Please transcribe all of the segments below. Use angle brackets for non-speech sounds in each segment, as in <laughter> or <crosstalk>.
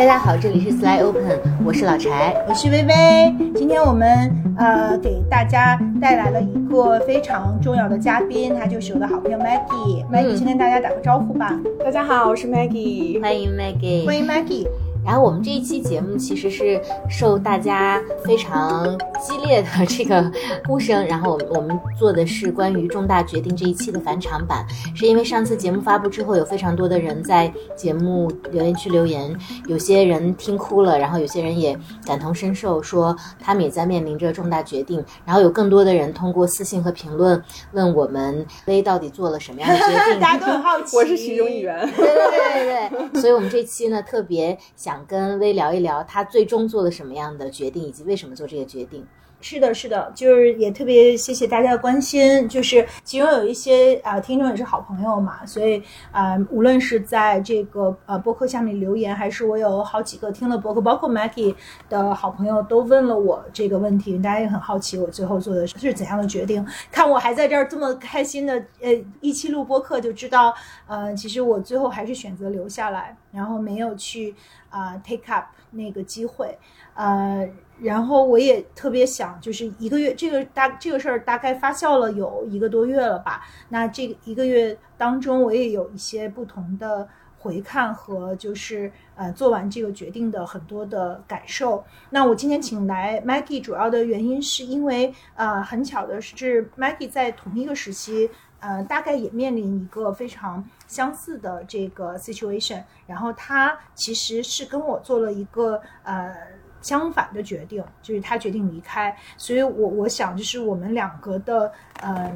大家好，这里是 Sly Open，我是老柴，我是薇薇。今天我们呃给大家带来了一个非常重要的嘉宾，他就是我的好朋友 Maggie。Maggie 先跟大家打个招呼吧。大家好，我是 Maggie，欢迎 Maggie，欢迎 Maggie。然后我们这一期节目其实是受大家非常激烈的这个呼声，然后我们我们做的是关于重大决定这一期的返场版，是因为上次节目发布之后，有非常多的人在节目留言区留言，有些人听哭了，然后有些人也感同身受，说他们也在面临着重大决定，然后有更多的人通过私信和评论问我们 V 到底做了什么样的决定，<laughs> 大家都很好奇，我是其中一员。对对对对对，所以我们这期呢特别想。想跟薇聊一聊，他最终做了什么样的决定，以及为什么做这个决定。是的，是的，就是也特别谢谢大家的关心。就是其中有一些啊听众也是好朋友嘛，所以啊，无论是在这个呃博客下面留言，还是我有好几个听了博客，包括 Maggie 的好朋友都问了我这个问题，大家也很好奇我最后做的是怎样的决定。看我还在这儿这么开心的呃一期录播客，就知道呃其实我最后还是选择留下来，然后没有去啊 take up 那个机会，呃。然后我也特别想，就是一个月这个大这个事儿大概发酵了有一个多月了吧。那这一个月当中，我也有一些不同的回看和就是呃做完这个决定的很多的感受。那我今天请来 Maggie 主要的原因是因为呃很巧的是 Maggie 在同一个时期呃大概也面临一个非常相似的这个 situation，然后他其实是跟我做了一个呃。相反的决定，就是他决定离开，所以我我想就是我们两个的嗯，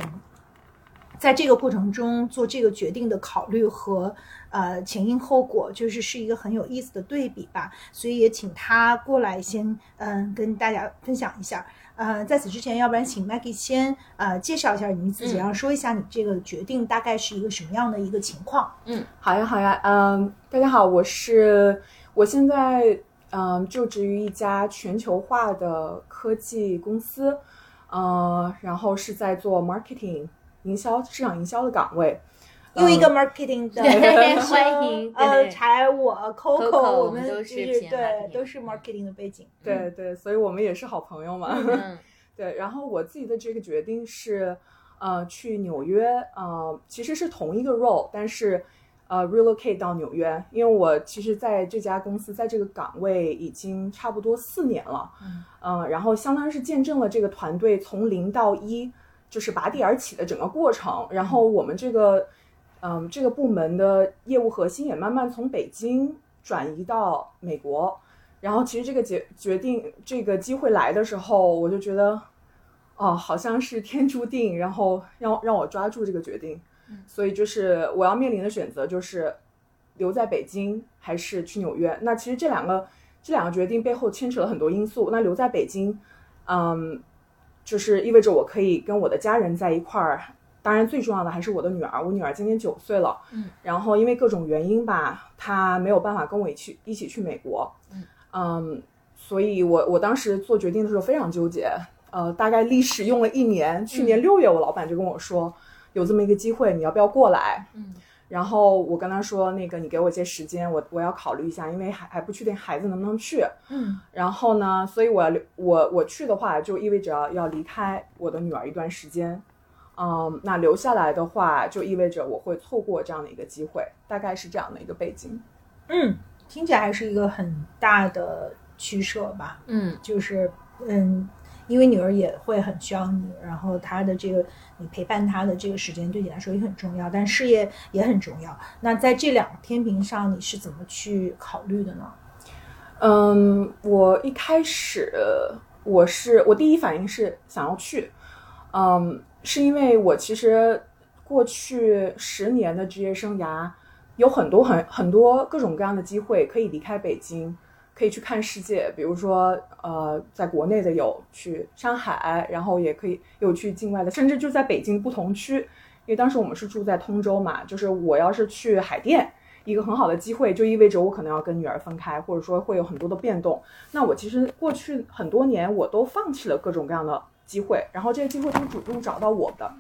在这个过程中做这个决定的考虑和呃前因后果，就是是一个很有意思的对比吧。所以也请他过来先嗯跟大家分享一下。呃，在此之前，要不然请 Maggie 先呃介绍一下你自己，然后说一下你这个决定大概是一个什么样的一个情况。嗯，好呀好呀，嗯，大家好，我是我现在。嗯，就职于一家全球化的科技公司，呃，然后是在做 marketing 营销、市场营销的岗位。又一个 marketing 的，<laughs> 欢迎呃，柴我 Coco，我们都是对，都是 marketing 的背景。对对，所以我们也是好朋友嘛。<laughs> 对，然后我自己的这个决定是，呃，去纽约，呃，其实是同一个 role，但是。呃，relocate 到纽约，因为我其实在这家公司，在这个岗位已经差不多四年了，嗯，然后相当于是见证了这个团队从零到一，就是拔地而起的整个过程。然后我们这个，嗯，这个部门的业务核心也慢慢从北京转移到美国。然后其实这个决决定这个机会来的时候，我就觉得，哦，好像是天注定，然后让让我抓住这个决定。所以就是我要面临的选择就是留在北京还是去纽约。那其实这两个这两个决定背后牵扯了很多因素。那留在北京，嗯，就是意味着我可以跟我的家人在一块儿。当然最重要的还是我的女儿。我女儿今年九岁了，嗯，然后因为各种原因吧，她没有办法跟我一起一起去美国，嗯，所以我我当时做决定的时候非常纠结，呃，大概历时用了一年。去年六月，我老板就跟我说。有这么一个机会，你要不要过来？嗯，然后我跟他说，那个你给我一些时间，我我要考虑一下，因为还还不确定孩子能不能去。嗯，然后呢，所以我要留我我去的话，就意味着要离开我的女儿一段时间。嗯，那留下来的话，就意味着我会错过这样的一个机会，大概是这样的一个背景。嗯，听起来还是一个很大的取舍吧。嗯，就是嗯。因为女儿也会很需要你，然后她的这个你陪伴她的这个时间对你来说也很重要，但事业也很重要。那在这两个天平上，你是怎么去考虑的呢？嗯，我一开始我是我第一反应是想要去，嗯，是因为我其实过去十年的职业生涯有很多很很多各种各样的机会可以离开北京。可以去看世界，比如说，呃，在国内的有去上海，然后也可以有去境外的，甚至就在北京不同区。因为当时我们是住在通州嘛，就是我要是去海淀，一个很好的机会，就意味着我可能要跟女儿分开，或者说会有很多的变动。那我其实过去很多年我都放弃了各种各样的机会，然后这个机会都主动找到我的。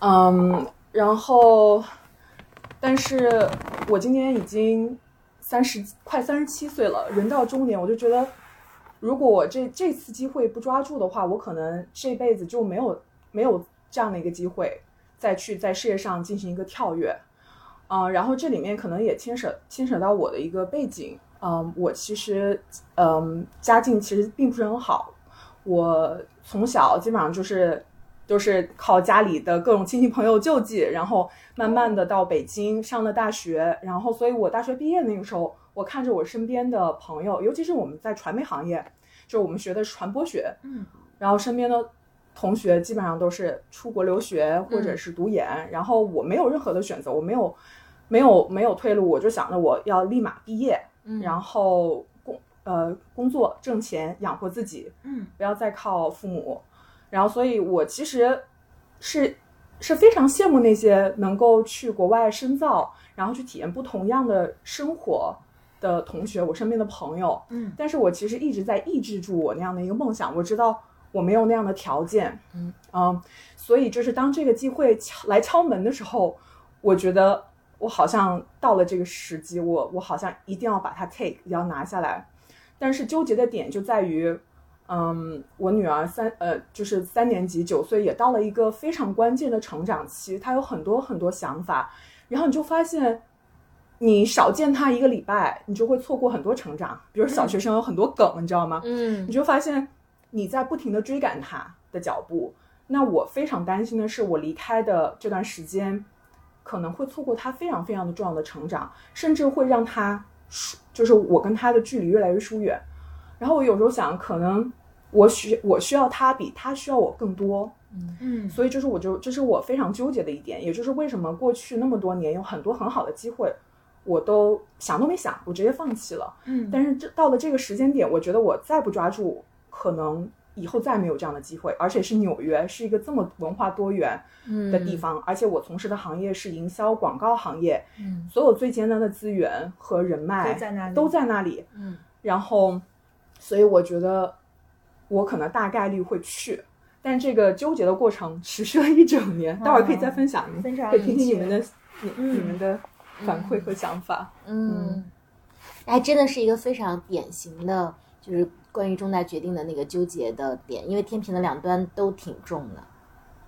嗯，然后，但是我今年已经。三十快三十七岁了，人到中年，我就觉得，如果我这这次机会不抓住的话，我可能这辈子就没有没有这样的一个机会再去在事业上进行一个跳跃。啊，然后这里面可能也牵扯牵扯到我的一个背景。嗯，我其实嗯家境其实并不是很好，我从小基本上就是都是靠家里的各种亲戚朋友救济，然后慢慢的到北京上了大学，然后所以我大学毕业那个时候，我看着我身边的朋友，尤其是我们在传媒行业，就是我们学的是传播学，嗯，然后身边的同学基本上都是出国留学或者是读研，然后我没有任何的选择，我没有没有没有退路，我就想着我要立马毕业。嗯然后工呃工作挣钱养活自己，嗯，不要再靠父母。然后，所以我其实是是非常羡慕那些能够去国外深造，然后去体验不同样的生活的同学，我身边的朋友。嗯，但是我其实一直在抑制住我那样的一个梦想。我知道我没有那样的条件。嗯嗯，所以就是当这个机会敲来敲门的时候，我觉得。我好像到了这个时机，我我好像一定要把它 take，要拿下来。但是纠结的点就在于，嗯，我女儿三呃就是三年级九岁，也到了一个非常关键的成长期，她有很多很多想法。然后你就发现，你少见她一个礼拜，你就会错过很多成长。比如小学生有很多梗，你知道吗？嗯，你就发现你在不停的追赶她的脚步。那我非常担心的是，我离开的这段时间。可能会错过他非常非常的重要的成长，甚至会让他疏，就是我跟他的距离越来越疏远。然后我有时候想，可能我需我需要他比他需要我更多。嗯嗯，所以就是我就这是我非常纠结的一点，也就是为什么过去那么多年有很多很好的机会，我都想都没想，我直接放弃了。嗯，但是这到了这个时间点，我觉得我再不抓住，可能。以后再没有这样的机会，而且是纽约，是一个这么文化多元的地方，而且我从事的行业是营销广告行业，嗯，所有最艰难的资源和人脉都在那里，都在那里，嗯，然后，所以我觉得我可能大概率会去，但这个纠结的过程持续了一整年，待会儿可以再分享，分享可以听听你们的你你们的反馈和想法，嗯，还真的是一个非常典型的，就是。关于重大决定的那个纠结的点，因为天平的两端都挺重的。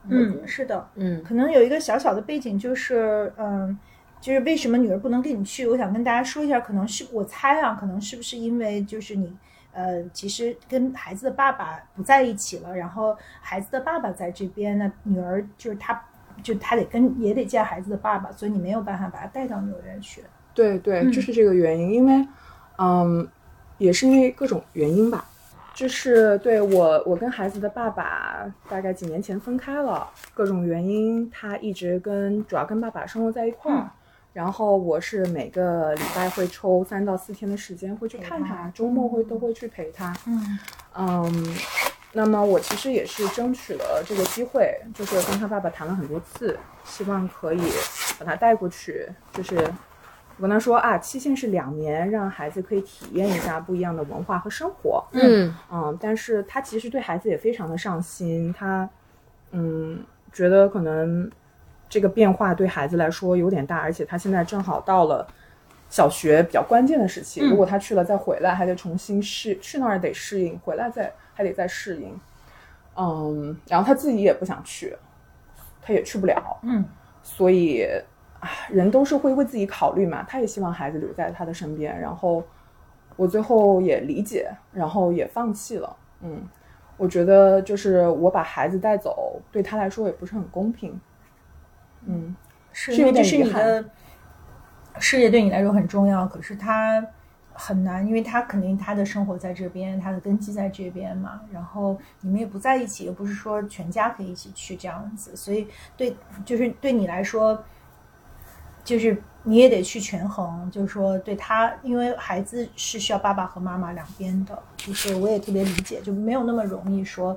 嗯，是的，嗯，可能有一个小小的背景，就是嗯，就是为什么女儿不能跟你去？我想跟大家说一下，可能是我猜啊，可能是不是因为就是你呃，其实跟孩子的爸爸不在一起了，然后孩子的爸爸在这边，那女儿就是她，就她得跟也得见孩子的爸爸，所以你没有办法把她带到纽约去。对对，就是这个原因，因为嗯。也是因为各种原因吧，就是对我，我跟孩子的爸爸大概几年前分开了，各种原因，他一直跟主要跟爸爸生活在一块儿，然后我是每个礼拜会抽三到四天的时间会去看他，周末会都会去陪他，嗯。嗯，那么我其实也是争取了这个机会，就是跟他爸爸谈了很多次，希望可以把他带过去，就是。我跟他说啊，期限是两年，让孩子可以体验一下不一样的文化和生活。嗯嗯，但是他其实对孩子也非常的上心，他嗯觉得可能这个变化对孩子来说有点大，而且他现在正好到了小学比较关键的时期，如果他去了再回来，还得重新适去那儿得适应，回来再还得再适应。嗯，然后他自己也不想去，他也去不了。嗯，所以。人都是会为自己考虑嘛，他也希望孩子留在他的身边，然后我最后也理解，然后也放弃了。嗯，我觉得就是我把孩子带走，对他来说也不是很公平。嗯，是因为这是你的事业对你来说很重要，可是他很难，因为他肯定他的生活在这边，他的根基在这边嘛。然后你们也不在一起，又不是说全家可以一起去这样子，所以对，就是对你来说。就是你也得去权衡，就是说对他，因为孩子是需要爸爸和妈妈两边的，就是我也特别理解，就没有那么容易说，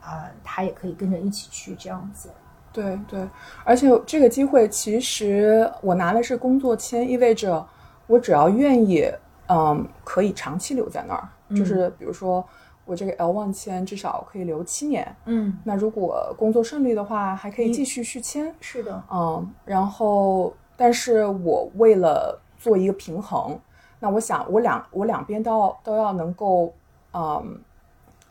啊，他也可以跟着一起去这样子。对对，而且这个机会其实我拿的是工作签，意味着我只要愿意，嗯，可以长期留在那儿。就是比如说我这个 L one 签至少可以留七年，嗯，那如果工作顺利的话，还可以继续续签。是的，嗯，然后。但是我为了做一个平衡，那我想我两我两边都要都要能够，嗯，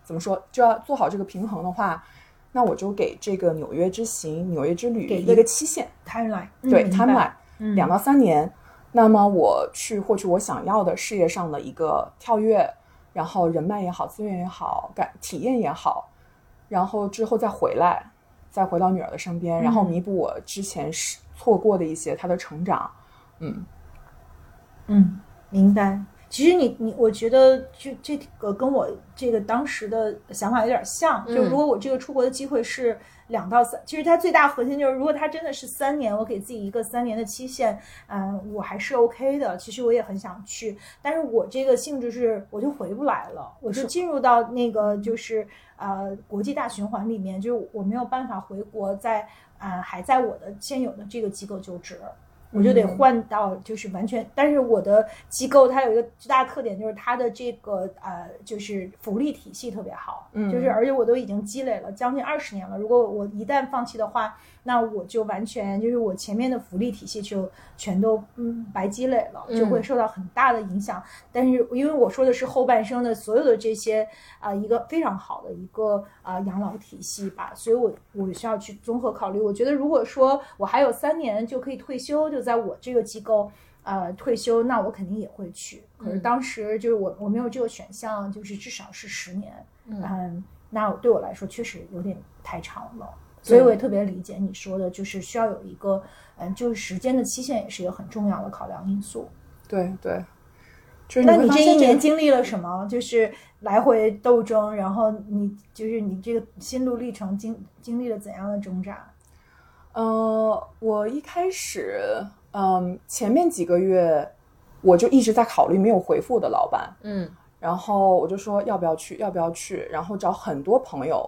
怎么说就要做好这个平衡的话，那我就给这个纽约之行、纽约之旅给一个期限，timeline 对 timeline 嗯。两到三年。那么我去获取我想要的事业上的一个跳跃，然后人脉也好，资源也好，感体验也好，然后之后再回来，再回到女儿的身边，然后嗯。弥补我之前是错过的一些他的成长。嗯，嗯，名单。其实你你，我觉得就这个跟我这个当时的想法有点像。就嗯如果我这个出国的机会是两到三，其实它最大核心就是，如果它真的是三年，我给自己一个三年的期限，嗯，我还是 OK 的。其实我也很想去，但是我这个性质是我就回不来了，我就是进入到那个就是呃国际大循环里面，就是我没有办法回国在，呃还在我的现有的这个机构就职。我就得嗯。换到就是完全，但是我的机构它有一个最大的特点，就是它的这个呃，就是福利体系特别好，嗯。就是而且我都已经积累了将近二十年了，如果我一旦放弃的话，那我就完全就是我前面的福利体系就全都嗯白积累了，就会受到很大的影响。但是因为我说的是后半生的所有的这些啊、一个非常好的一个啊、养老体系吧，所以我我需要去综合考虑。我觉得如果说我还有三年就可以退休，就在我这个机构。呃，退休那我肯定也会去，可是嗯当时就是我我没有这个选项，就是至少是十年，嗯嗯，那对我来说确实有点太长了，所以我也特别理解你说的，就是需要有一个，嗯，就是时间的期限也是一个很重要的考量因素。对对，就是那你这一年经历了什么？就是来回斗争，然后你就是你这个心路历程经经历了怎样的挣扎？呃，我一开始，嗯，前面几个月我就一直在考虑没有回复的老板，嗯然后我就说要不要去，要不要去，然后找很多朋友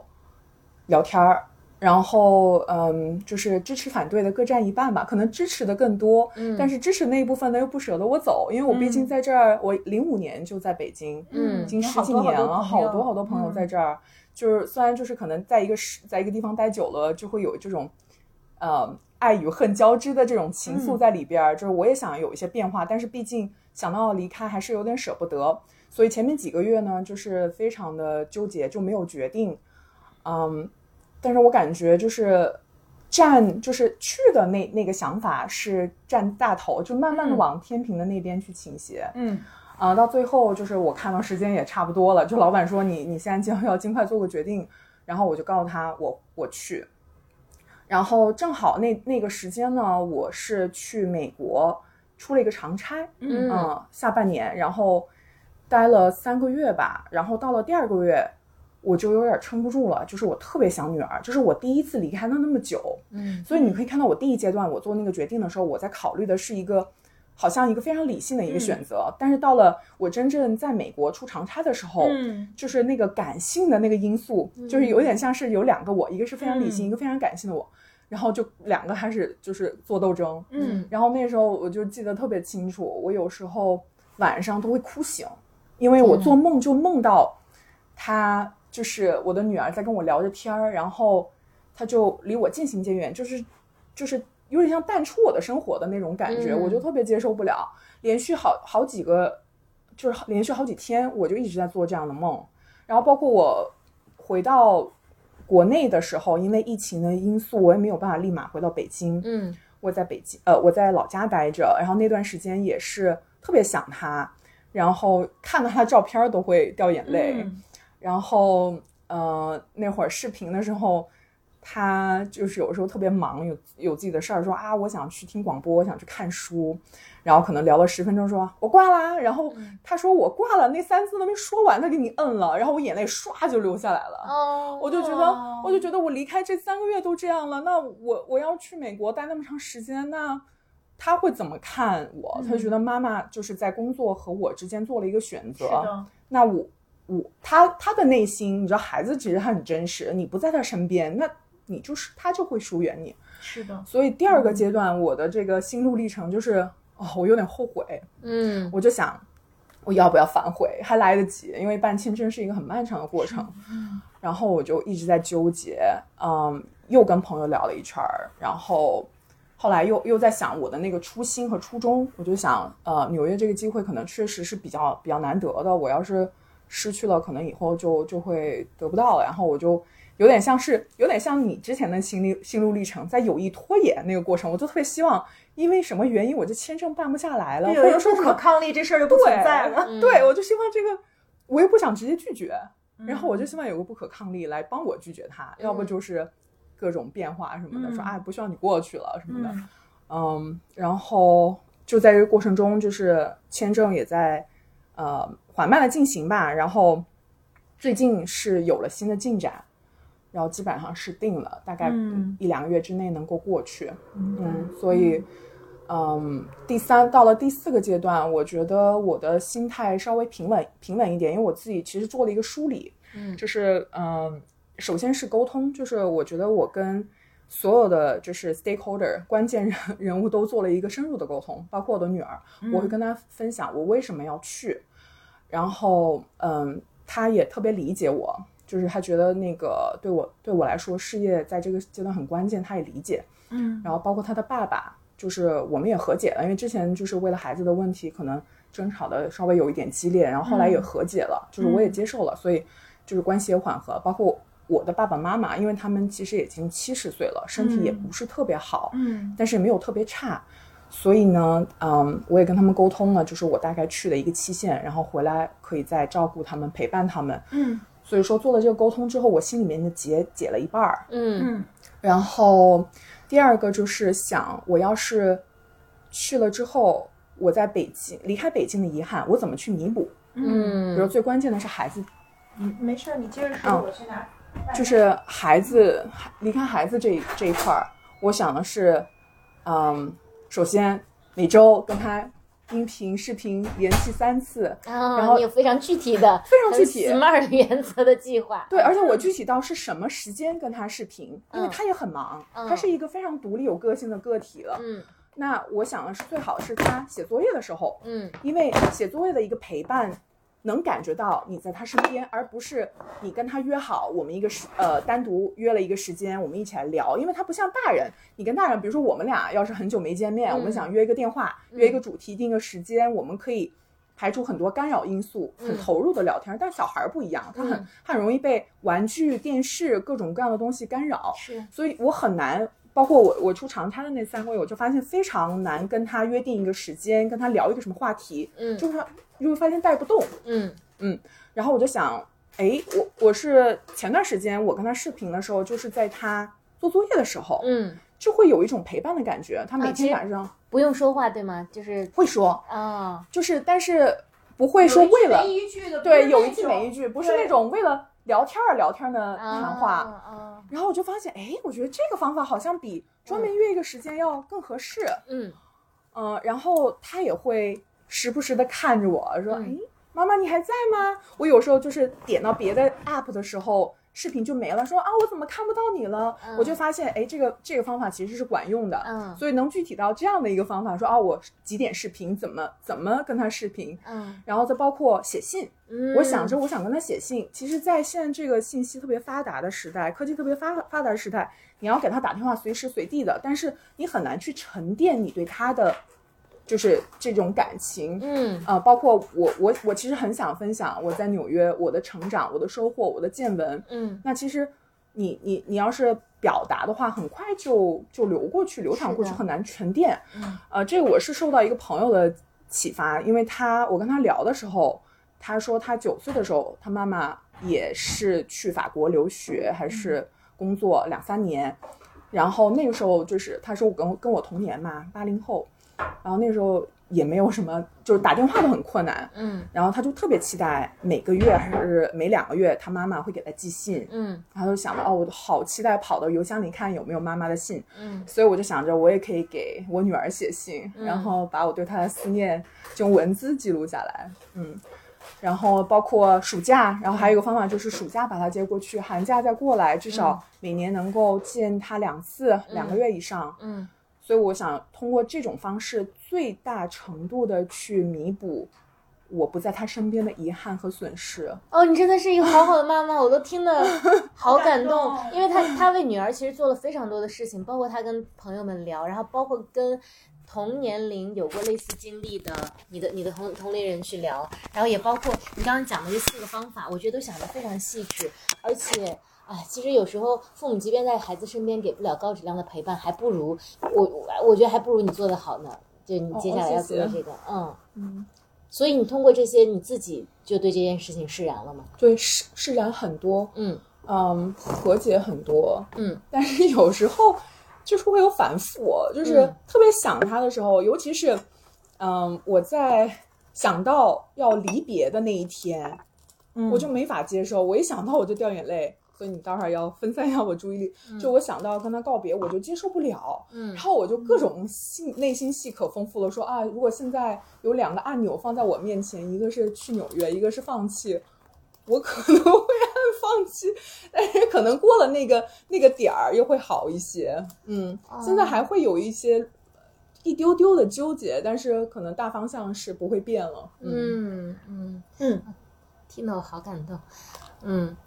聊天儿，然后嗯，就是支持反对的各占一半吧，可能支持的更多，嗯但是支持那一部分呢又不舍得我走，因为我毕竟在这儿，我零五年就在北京，嗯已经十几年了，好多好多朋友在这。这儿。就是虽然就是可能在一个时在一个地方待久了，就会有这种，呃，爱与恨交织的这种情愫嗯在里边儿。就是我也想有一些变化，但是毕竟想到要离开，还是有点舍不得。所以前面几个月呢，就是非常的纠结，就没有决定。嗯，但是我感觉就是占就是去的那那个想法是占大头，就慢慢的嗯往天平的那边去倾斜。嗯啊、到最后就是我看到时间也差不多了，就老板说你你现在就要尽快做个决定，然后我就告诉他我我去，然后正好那那个时间呢，我是去美国出了一个长差，嗯嗯，下半年，然后待了三个月吧，然后到了第二个月，我就有点撑不住了，就是我特别想女儿，就是我第一次离开她那么久，嗯。所以你可以看到我第一阶段我做那个决定的时候，我在考虑的是一个好像一个非常理性的一个选择，但是到了我真正在美国出长差的时候，嗯。就是那个感性的那个因素，就是有点。像是有两个我，一个是非常理性，嗯。一个非常感性的我，然后就两个开始就是做斗争，嗯。然后那时候我就记得特别清楚，我有时候晚上都会哭醒，因为我做梦就梦到他就是我的女儿在跟我聊着天儿，然后她就离我渐行渐远，就是就是有点像淡出我的生活的那种感觉，嗯我就特别接受不了。连续好好几个，就是连续好几天，我就一直在做这样的梦。然后包括我回到国内的时候，因为疫情的因素，我也没有办法立马回到北京。嗯我在北京，呃，我在老家待着，然后那段时间也是特别想他，然后看到他的照片儿都会掉眼泪。嗯然后，呃，那会儿视频的时候，他就是有时候特别忙，有有自己的事儿，说啊，我想去听广播，我想去看书，然后可能聊了十分钟说，我挂啦。然后他说我挂了，那三字都没说完，他给你摁了，然后我眼泪唰就流下来了。哦，我就觉得，我就觉得我离开这三个月都这样了，那我我要去美国待那么长时间，那他会怎么看我？他就觉得妈妈就是在工作和我之间做了一个选择。那我我他他的内心，你知道，孩子其实他很真实，你不在他身边，那你就是他就会疏远你。是的，所以第二个阶段，我的这个心路历程就是，哦，我有点后悔，嗯我就想，我要不要反悔？还来得及，因为办签证是一个很漫长的过程。然后我就一直在纠结，嗯，又跟朋友聊了一圈儿，然后后来又又在想我的那个初心和初衷，我就想，呃，纽约这个机会可能确实是比较比较难得的，我要是失去了，可能以后就就会得不到了。然后我就有点像是有点像你之前的心历心路历程，在有意拖延那个过程，我就特别希望，因为什么原因我这签证办不下来了，或者说不可抗力这事儿就不存在了。对，我就希望这个，我又不想直接拒绝，然后我就希望有个不可抗力来帮我拒绝他，要不就是。各种变化什么的，说啊不需要你过去了什么的，嗯，然后就在这个过程中，就是签证也在呃缓慢的进行吧，然后最近是有了新的进展，然后基本上是定了，大概一两个月之内能够过去，嗯，所以嗯，第三到了第四个阶段，我觉得我的心态稍微平稳平稳一点，因为我自己其实做了一个梳理，嗯，就是嗯。首先是沟通，就是我觉得我跟所有的就是 stakeholder 关键人人物都做了一个深入的沟通，包括我的女儿，我会跟她分享我为什么要去，然后嗯，他也特别理解我，就是他觉得那个对我对我来说事业在这个阶段很关键，他也理解，嗯，然后包括他的爸爸，就是我们也和解了，因为之前就是为了孩子的问题，可能争吵的稍微有一点激烈，然后后来也和解了，就是我也接受了，所以就是关系也缓和，包括。我的爸爸妈妈，因为他们其实已经七十岁了，身体也不是特别好，嗯，但是也没有特别差，所以呢，嗯，我也跟他们沟通了，就是我大概去的一个期限，然后回来可以再照顾他们，陪伴他们，嗯，所以说做了这个沟通之后，我心里面的结解了一半儿，嗯，然后第二个就是想，我要是去了之后，我在北京离开北京的遗憾，我怎么去弥补？嗯，比如最关键的是孩子，嗯，没事，你接着说，我去哪？就是孩子离开孩子这这一块儿，我想的是，嗯，首先每周跟他音频、视频联系三次，然后有非常具体的、<laughs> 非常具体 SMART 原则的计划。对，而且我具体到是什么时间跟他视频，因为他也很忙，他是一个非常独立、有个性的个体了。嗯，那我想的是最好是他写作业的时候，嗯，因为写作业的一个陪伴。能感觉到你在他身边，而不是你跟他约好，我们一个时呃单独约了一个时间，我们一起来聊。因为他不像大人，你跟大人，比如说我们俩要是很久没见面，我们想约一个电话，约一个主题，定个时间，我们可以排除很多干扰因素，很投入的聊天。但小孩不一样，他很他很容易被玩具、电视各种各样的东西干扰，是，所以我很难。包括我我出长差的那三个月，我就发现非常难跟他约定一个时间，跟他聊一个什么话题，嗯，就是。就会发现带不动，嗯嗯，然后我就想，哎，我我是前段时间我跟他视频的时候，就是在他做作业的时候，嗯，就会有一种陪伴的感觉。他每天晚上不用说话，对吗？就是会说啊，就是但是不会说为了一句的，对，有一句没一句，不是那种为了聊天而聊天的谈话。然后我就发现，哎，我觉得这个方法好像比专门约一个时间要更合适。嗯嗯，然后他也会。时不时的看着我说：“哎，妈妈你还在吗？”我有时候就是点到别的 app 的时候，视频就没了。说啊，我怎么看不到你了？我就发现，哎，这个这个方法其实是管用的。嗯，所以能具体到这样的一个方法，说啊，我几点视频，怎么怎么跟他视频？嗯，然后再包括写信。嗯，我想着我想跟他写信。其实，在现在这个信息特别发达的时代，科技特别发发达的时代，你要给他打电话，随时随地的，但是你很难去沉淀你对他的。就是这种感情，嗯，呃，包括我，我，我其实很想分享我在纽约我的成长、我的收获、我的见闻，嗯，那其实你你你要是表达的话，很快就就流过去、流淌过去，很难沉淀，嗯，呃，这个我是受到一个朋友的启发，因为他我跟他聊的时候，他说他九岁的时候，他妈妈也是去法国留学还是工作两三年，然后那个时候就是他说我跟跟我同年嘛，八零后。然后那时候也没有什么，就是打电话都很困难。嗯，然后他就特别期待每个月还是每两个月，他妈妈会给他寄信。嗯，然后就想着哦，我好期待跑到邮箱里看有没有妈妈的信。嗯，所以我就想着我也可以给我女儿写信，然后把我对她的思念用文字记录下来。嗯，然后包括暑假，然后还有一个方法就是暑假把她接过去，寒假再过来，至少每年能够见她两次，两个月以上。嗯。所以我想通过这种方式，最大程度的去弥补我不在他身边的遗憾和损失。哦，你真的是一个好好的妈妈，我都听得 <laughs> 好感动感，动因为她她为女儿其实做了非常多的事情，包括她跟朋友们聊，然后包括跟同年龄有过类似经历的你的你的同同龄人去聊，然后也包括你刚刚讲的这四个方法，我觉得都想得非常细致，而且。哎，其实有时候父母即便在孩子身边给不了高质量的陪伴，还不如我我我觉得还不如你做的好呢。就你接下来要做的这个，嗯。嗯，所以你通过这些，你自己就对这件事情释然了吗？对，释释然很多，嗯。嗯，和解很多，嗯。但是有时候就是会有反复，就是嗯。特别想他的时候，尤其是，嗯，我在想到要离别的那一天，嗯。我就没法接受，我一想到我就掉眼泪。所以你待会儿要分散一下我注意力，就我想到跟他告别，我就接受不了，嗯然后我就各种戏内心戏可丰富了，说啊，如果现在有两个按钮放在我面前，一个是去纽约，一个是放弃，我可能会按放弃，但是可能过了那个那个点儿又会好一些。嗯，现在还会有一些一丢丢的纠结，但是可能大方向是不会变了。嗯，嗯嗯，嗯，听得我好感动，嗯。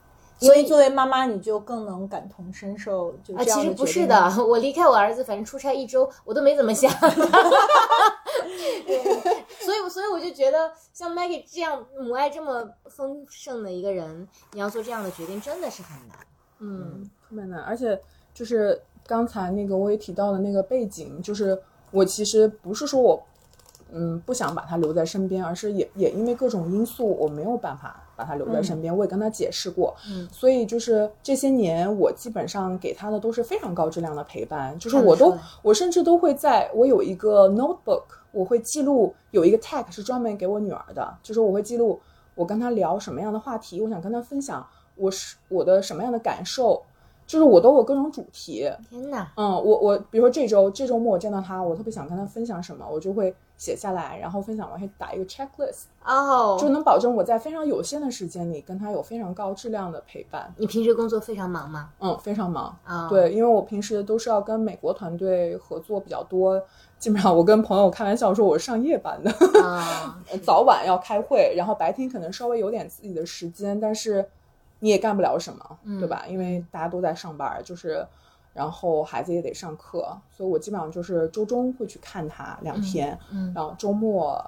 所以作为妈妈，你就更能感同身受，就啊，这样其实不是的，我离开我儿子，反正出差一周，我都没怎么想他。<laughs> <laughs> 对所以，所以我就觉得，像 Maggie 这样母爱这么丰盛的一个人，你要做这样的决定，真的是很难。嗯特别难，而且就是刚才那个我也提到的那个背景，就是我其实不是说我嗯不想把他留在身边，而是也也因为各种因素，我没有办法把他留在身边。我也跟他解释过，嗯所以就是这些年我基本上给他的都是非常高质量的陪伴，就是我都我甚至都会在我有一个 notebook，我会记录有一个 tag 是专门给我女儿的，就是我会记录我跟他聊什么样的话题，我想跟他分享我是我的什么样的感受，就是我都有各种主题。天哪，嗯，我我比如说这周这周末我见到他，我特别想跟他分享什么，我就会写下来，然后分享完会打一个 checklist，哦，就能保证我在非常有限的时间里跟他有非常高质量的陪伴。你平时工作非常忙吗？嗯，非常忙。啊、，对，因为我平时都是要跟美国团队合作比较多，基本上我跟朋友开玩笑说我是上夜班的，啊，<laughs> 早晚要开会，然后白天可能稍微有点自己的时间，但是你也干不了什么，嗯对吧？因为大家都在上班，就是，然后孩子也得上课，所以我基本上就是周中会去看他两天，嗯然后周末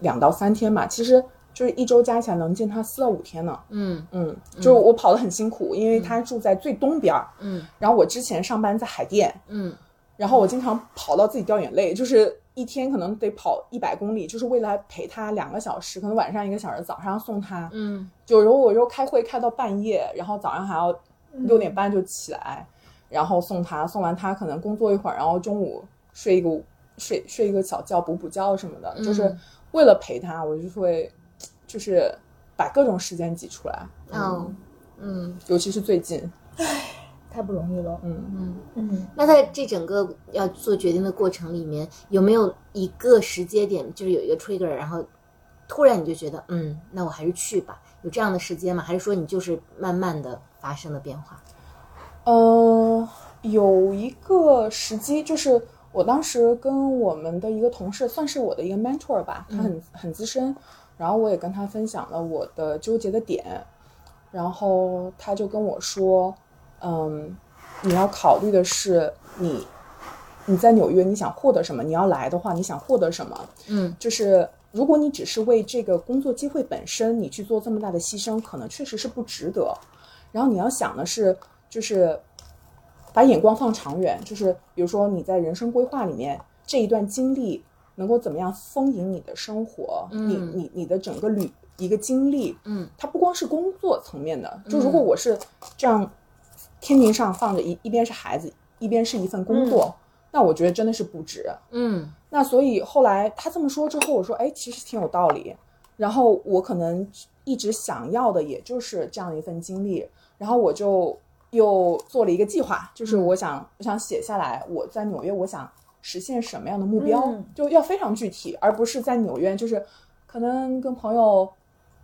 两到三天吧，其实就是一周加起来能见他四到五天呢。嗯嗯，就是我跑得很辛苦，因为他住在最东边儿，嗯然后我之前上班在海淀，嗯然后我经常跑到自己掉眼泪，就是一天可能得跑一百公里，就是为了陪他两个小时，可能晚上一个小时，早上送他。嗯有时候我又开会开到半夜，然后早上还要六点半就起来，然后送他，送完他可能工作一会儿，然后中午睡一个睡睡一个小觉，补补觉什么的，就是嗯为了陪他，我就会就是把各种时间挤出来。哦嗯尤其是最近，唉太不容易了。嗯。嗯。嗯，那在这整个要做决定的过程里面，有没有一个时间点，就是有一个 trigger，然后突然你就觉得，嗯，那我还是去吧？有这样的时间吗？还是说你就是慢慢的发生了变化？呃，有一个时机，就是我当时跟我们的一个同事，算是我的一个 mentor 吧，他很很资深，然后我也跟他分享了我的纠结的点，然后他就跟我说，嗯，你要考虑的是你你在纽约你想获得什么，你要来的话你想获得什么，嗯就是如果你只是为这个工作机会本身，你去做这么大的牺牲，可能确实是不值得。然后你要想的是，就是把眼光放长远，就是比如说你在人生规划里面这一段经历能够怎么样丰盈你的生活，你嗯你你的整个旅一个经历，嗯它不光是工作层面的，就如果我是这样天平上放着一一边是孩子，一边是一份工作，那我觉得真的是不值。嗯那所以后来他这么说之后，我说，哎，其实挺有道理。然后我可能一直想要的也就是这样一份经历，然后我就又做了一个计划，就是我想、我想写下来我在纽约我想实现什么样的目标，嗯就要非常具体，而不是在纽约就是可能跟朋友，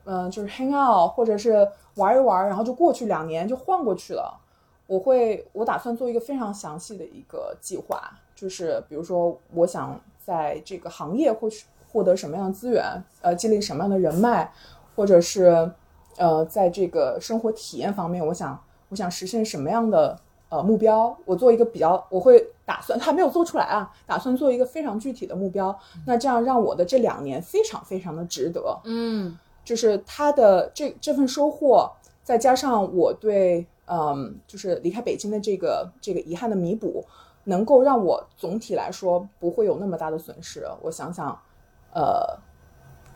嗯、就是 hang out 或者是玩一玩，然后就过去两年就晃过去了。我会，我打算做一个非常详细的一个计划，就是比如说，我想在这个行业获取获得什么样的资源，呃，建立什么样的人脉，或者是呃，在这个生活体验方面，我想我想实现什么样的呃目标，我做一个比较，我会打算还没有做出来啊，打算做一个非常具体的目标，那这样让我的这两年非常非常的值得，嗯，就是他的这这份收获，再加上我对嗯，就是离开北京的这个这个遗憾的弥补。能够让我总体来说不会有那么大的损失。我想想，呃，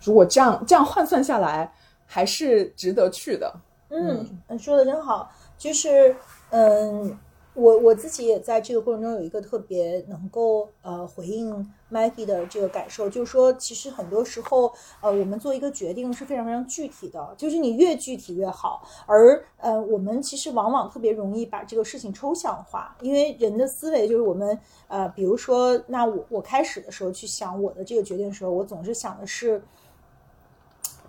如果这样这样换算下来，还是值得去的。嗯，说的真好，就是嗯。我我自己也在这个过程中有一个特别能够呃回应 Maggie 的这个感受，就是说，其实很多时候呃我们做一个决定是非常非常具体的，就是你越具体越好。而呃我们其实往往特别容易把这个事情抽象化，因为人的思维就是我们呃比如说，那我我开始的时候去想我的这个决定的时候，我总是想的是。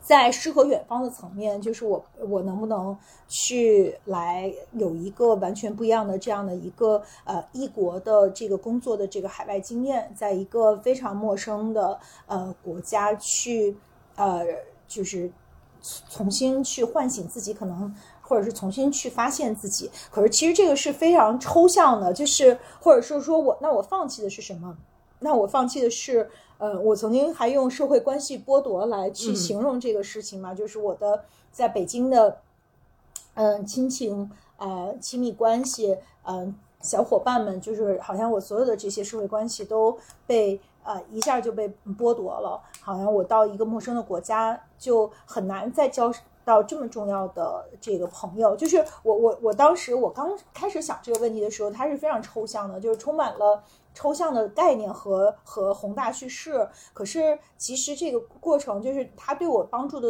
在诗和远方的层面，就是我我能不能去来有一个完全不一样的这样的一个呃异国的这个工作的这个海外经验，在一个非常陌生的呃国家去呃就是重新去唤醒自己，可能或者是重新去发现自己。可是其实这个是非常抽象的，就是或者是说我那我放弃的是什么？那我放弃的是。呃，我曾经还用社会关系剥夺来去形容这个事情嘛，就是我的在北京的，嗯，亲情啊，亲密关系，嗯，小伙伴们，就是好像我所有的这些社会关系都被呃一下就被剥夺了，好像我到一个陌生的国家就很难再交到这么重要的这个朋友。就是我我我当时我刚开始想这个问题的时候，它是非常抽象的，就是充满了。抽象的概念和和宏大叙事，可是其实这个过程就是他对我帮助的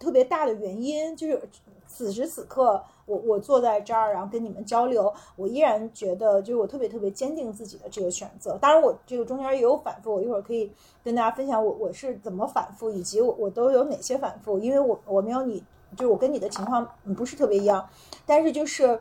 特别大的原因，就是此时此刻我我坐在这儿，然后跟你们交流，我依然觉得就是我特别特别坚定自己的这个选择。当然，我这个中间也有反复，我一会儿可以跟大家分享我我是怎么反复，以及我我都有哪些反复，因为我我没有你，就是我跟你的情况不是特别一样，但是就是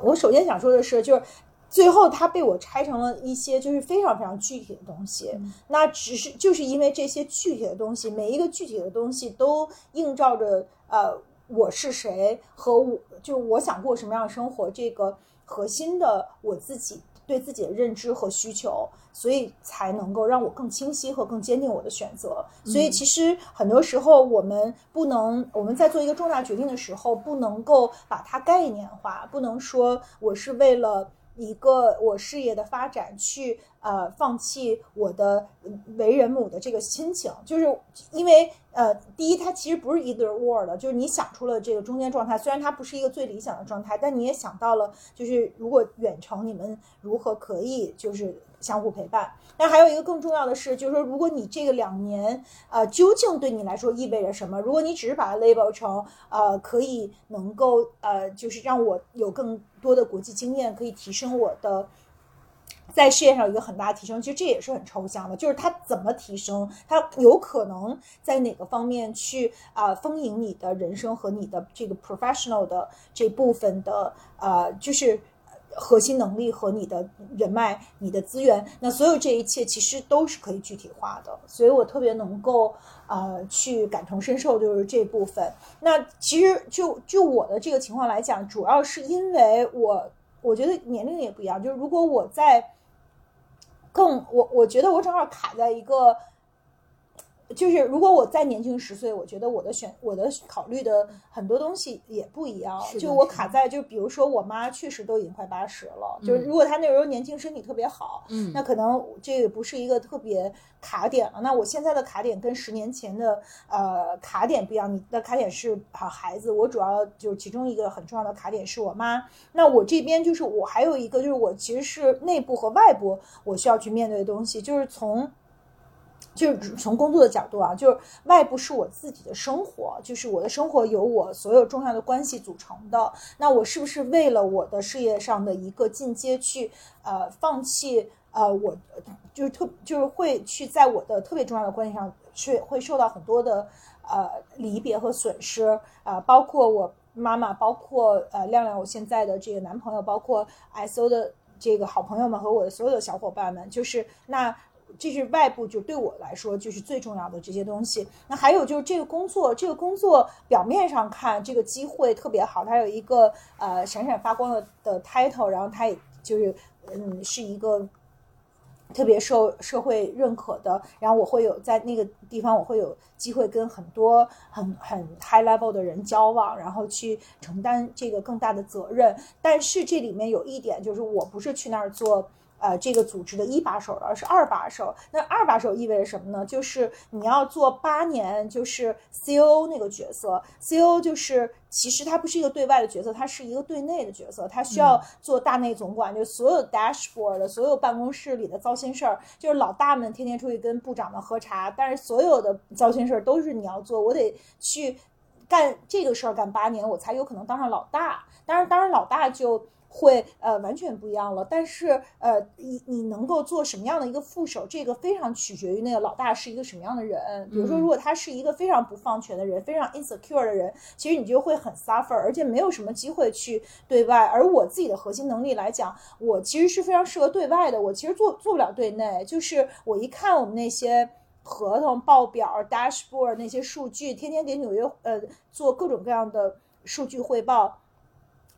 我首先想说的是，就是。最后，它被我拆成了一些就是非常非常具体的东西。那只是就是因为这些具体的东西，每一个具体的东西都映照着呃我是谁和我就我想过什么样的生活这个核心的我自己对自己的认知和需求，所以才能够让我更清晰和更坚定我的选择。所以其实很多时候我们不能我们在做一个重大决定的时候，不能够把它概念化，不能说我是为了。一个我事业的发展，去呃放弃我的为人母的这个亲情，就是因为呃，第一，它其实不是 either or 的，就是你想出了这个中间状态，虽然它不是一个最理想的状态，但你也想到了，就是如果远程你们如何可以就是相互陪伴。那还有一个更重要的是，就是说，如果你这个两年，呃，究竟对你来说意味着什么？如果你只是把它 label 成，呃，可以能够，呃，就是让我有更多的国际经验，可以提升我的在事业上有一个很大的提升。其实这也是很抽象的，就是它怎么提升，它有可能在哪个方面去啊丰盈你的人生和你的这个 professional 的这部分的，呃，就是。核心能力和你的人脉、你的资源，那所有这一切其实都是可以具体化的，所以我特别能够呃去感同身受，就是这部分。那其实就就我的这个情况来讲，主要是因为我我觉得年龄也不一样，就是如果我在更我我觉得我正好卡在一个。就是如果我再年轻十岁，我觉得我的选我的考虑的很多东西也不一样。就我卡在，就比如说我妈确实都已经快八十了，就是如果她那时候年轻，身体特别好，嗯，那可能这个不是一个特别卡点了。那我现在的卡点跟十年前的呃卡点不一样，你的卡点是好孩子，我主要就是其中一个很重要的卡点是我妈。那我这边就是我还有一个就是我其实是内部和外部我需要去面对的东西，就是从。就是从工作的角度啊，就是外部是我自己的生活，就是我的生活由我所有重要的关系组成的。那我是不是为了我的事业上的一个进阶去呃放弃呃我就是特就是会去在我的特别重要的关系上去会受到很多的呃离别和损失啊，包括我妈妈，包括呃亮亮我现在的这个男朋友，包括 S O 的这个好朋友们和我的所有的小伙伴们，就是那。这是外部，就对我来说就是最重要的这些东西。那还有就是这个工作，这个工作表面上看这个机会特别好，它有一个呃闪闪发光的的 title，然后它也就是嗯是一个。特别受社会认可的，然后我会有在那个地方，我会有机会跟很多很很 high level 的人交往，然后去承担这个更大的责任。但是这里面有一点，就是我不是去那儿做。呃，这个组织的一把手而是二把手。那二把手意味着什么呢？就是你要做八年，就是 C.O. 那个角色。C.O. 就是其实它不是一个对外的角色，它是一个对内的角色。它需要做大内总管，就所有 dashboard 的所有办公室里的糟心事儿，就是老大们天天出去跟部长们喝茶，但是所有的糟心事儿都是你要做。我得去干这个事儿，干八年，我才有可能当上老大。当然，当然老大就。会呃完全不一样了，但是呃你你能够做什么样的一个副手，这个非常取决于那个老大是一个什么样的人。比如说，如果他是一个非常不放权的人，非常 insecure 的人，其实你就会很 suffer，而且没有什么机会去对外。而我自己的核心能力来讲，我其实是非常适合对外的，我其实做做不了对内。就是我一看我们那些合同报表、dashboard 那些数据，天天给纽约呃做各种各样的数据汇报。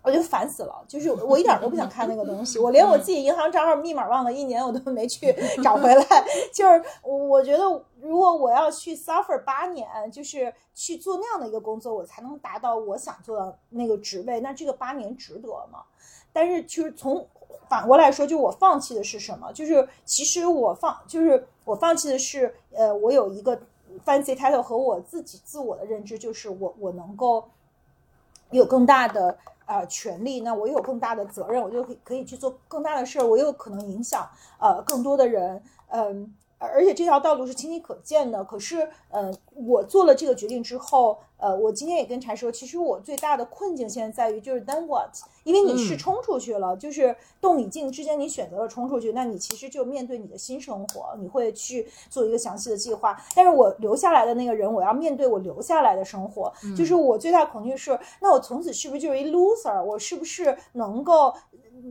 我就烦死了，就是我一点都不想看那个东西，我连我自己银行账号密码忘了一年，我都没去找回来。就是我觉得，如果我要去 suffer 八年，就是去做那样的一个工作，我才能达到我想做的那个职位，那这个八年值得吗？但是，其实从反过来说，就我放弃的是什么？就是其实我放，就是我放弃的是，呃，我有一个 fancy title 和我自己自我的认知，就是我我能够有更大的。呃，权利，那我有更大的责任，我就可以可以去做更大的事儿，我有可能影响呃更多的人，嗯。而且这条道路是清晰可见的。可是，呃，我做了这个决定之后，呃，我今天也跟柴说，其实我最大的困境现在在于，就是 then what？因为你是冲出去了，就是动与静之间，你选择了冲出去，那你其实就面对你的新生活，你会去做一个详细的计划。但是我留下来的那个人，我要面对我留下来的生活，就是我最大恐惧是，那我从此是不是就是一 loser？我是不是能够，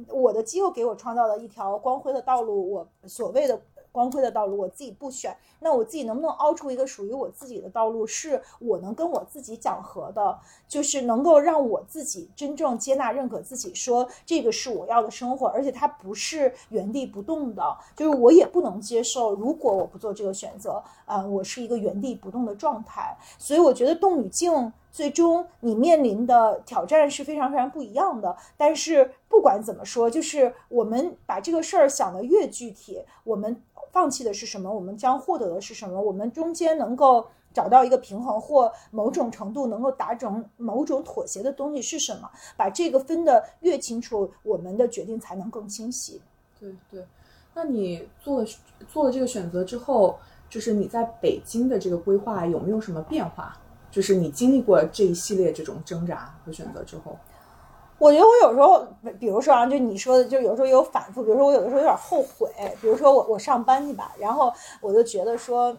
我的机构给我创造了一条光辉的道路？我所谓的。光辉的道路我自己不选，那我自己能不能凹出一个属于我自己的道路，是我能跟我自己讲和的，就是能够让我自己真正接纳、认可自己，说这个是我要的生活，而且它不是原地不动的，就是我也不能接受，如果我不做这个选择，啊，我是一个原地不动的状态。所以我觉得动与静，最终你面临的挑战是非常非常不一样的。但是不管怎么说，就是我们把这个事儿想得越具体，我们。放弃的是什么？我们将获得的是什么？我们中间能够找到一个平衡，或某种程度能够达成某种妥协的东西是什么？把这个分得越清楚，我们的决定才能更清晰。对对，那你做了做了这个选择之后，就是你在北京的这个规划有没有什么变化？就是你经历过这一系列这种挣扎和选择之后。我觉得我有时候，比如说啊，就你说的，就有时候有反复。比如说我有的时候有点后悔，比如说我我上班去吧，然后我就觉得说，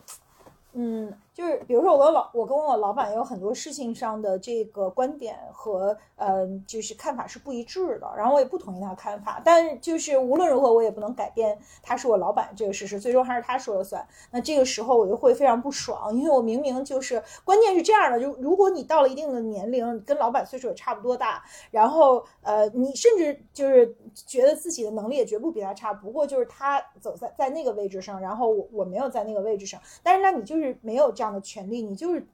嗯。就是比如说，我跟老我跟我老板有很多事情上的这个观点和嗯，就是看法是不一致的，然后我也不同意他的看法。但就是无论如何，我也不能改变他是我老板这个事实，最终还是他说了算。那这个时候我就会非常不爽，因为我明明就是关键是这样的，就如果你到了一定的年龄，跟老板岁数也差不多大，然后呃，你甚至就是觉得自己的能力也绝不比他差，不过就是他走在在那个位置上，然后我我没有在那个位置上，但是那你就是没有。这样的权利，你就是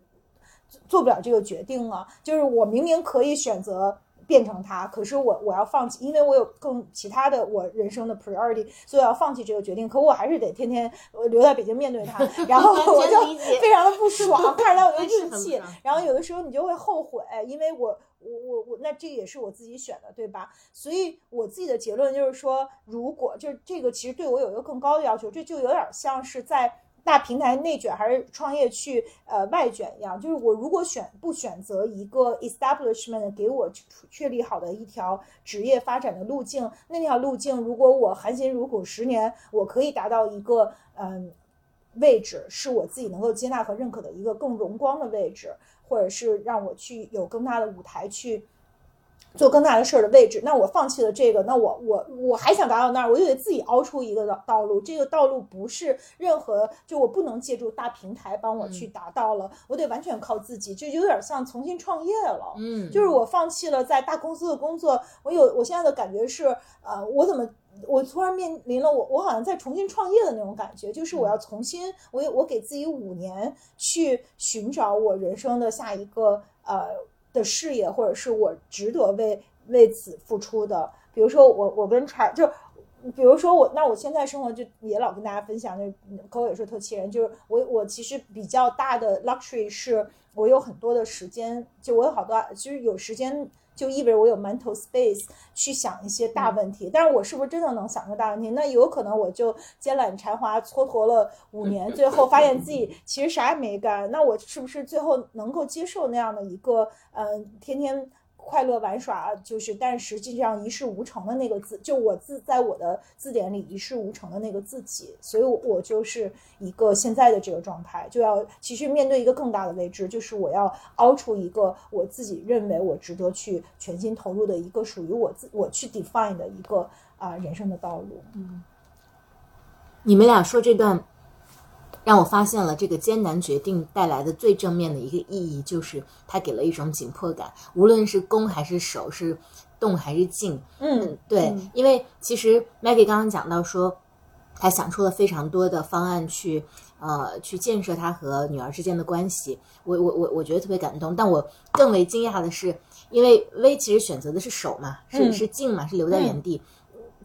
做不了这个决定了！就是我明明可以选择变成他，可是我我要放弃，因为我有更其他的我人生的 priority，所以要放弃这个决定。可我还是得天天留在北京面对他，<laughs> 然后我就非常的不爽，看着他我就生气。然后有的时候你就会后悔，因为我我我我，那这也是我自己选的，对吧？所以我自己的结论就是说，如果就是这个，其实对我有一个更高的要求，这就有点像是在。大平台内卷还是创业去呃外卷一样，就是我如果选不选择一个 establishment 给我确立好的一条职业发展的路径，那条路径如果我含辛茹苦十年，我可以达到一个嗯位置，是我自己能够接纳和认可的一个更荣光的位置，或者是让我去有更大的舞台去。做更大的事儿的位置，那我放弃了这个，那我我我还想达到那儿，我就得自己凹出一个道道路。这个道路不是任何，就我不能借助大平台帮我去达到了，我得完全靠自己，就有点像重新创业了。嗯，就是我放弃了在大公司的工作，我有我现在的感觉是，呃，我怎么我突然面临了我我好像在重新创业的那种感觉，就是我要重新我我给自己五年去寻找我人生的下一个呃。的事业，或者是我值得为为此付出的。比如说，我我跟柴就，比如说我，那我现在生活就也老跟大家分享，就可我也是特气人。就是我我其实比较大的 luxury 是我有很多的时间，就我有好多，其实有时间就意味着我有 mental space 去想一些大问题。但是我是不是真的能想出大问题？那有可能我就兼揽才华蹉跎了五年，<laughs> 最后发现自己其实啥也没干。那我是不是最后能够接受那样的一个？嗯，天天快乐玩耍，就是，但实际上一事无成的那个字，就我字在我的字典里一事无成的那个自己，所以我就是一个现在的这个状态，就要其实面对一个更大的未知，就是我要凹出一个我自己认为我值得去全心投入的一个属于我自我去 define 的一个啊人生的道路。嗯，你们俩说这段。让我发现了这个艰难决定带来的最正面的一个意义，就是它给了一种紧迫感，无论是攻还是守，是动还是静。嗯，对，因为其实 Maggie 刚刚讲到说，他想出了非常多的方案去呃去建设他和女儿之间的关系，我我我我觉得特别感动。但我更为惊讶的是，因为薇其实选择的是守嘛，是是静嘛，是留在原地。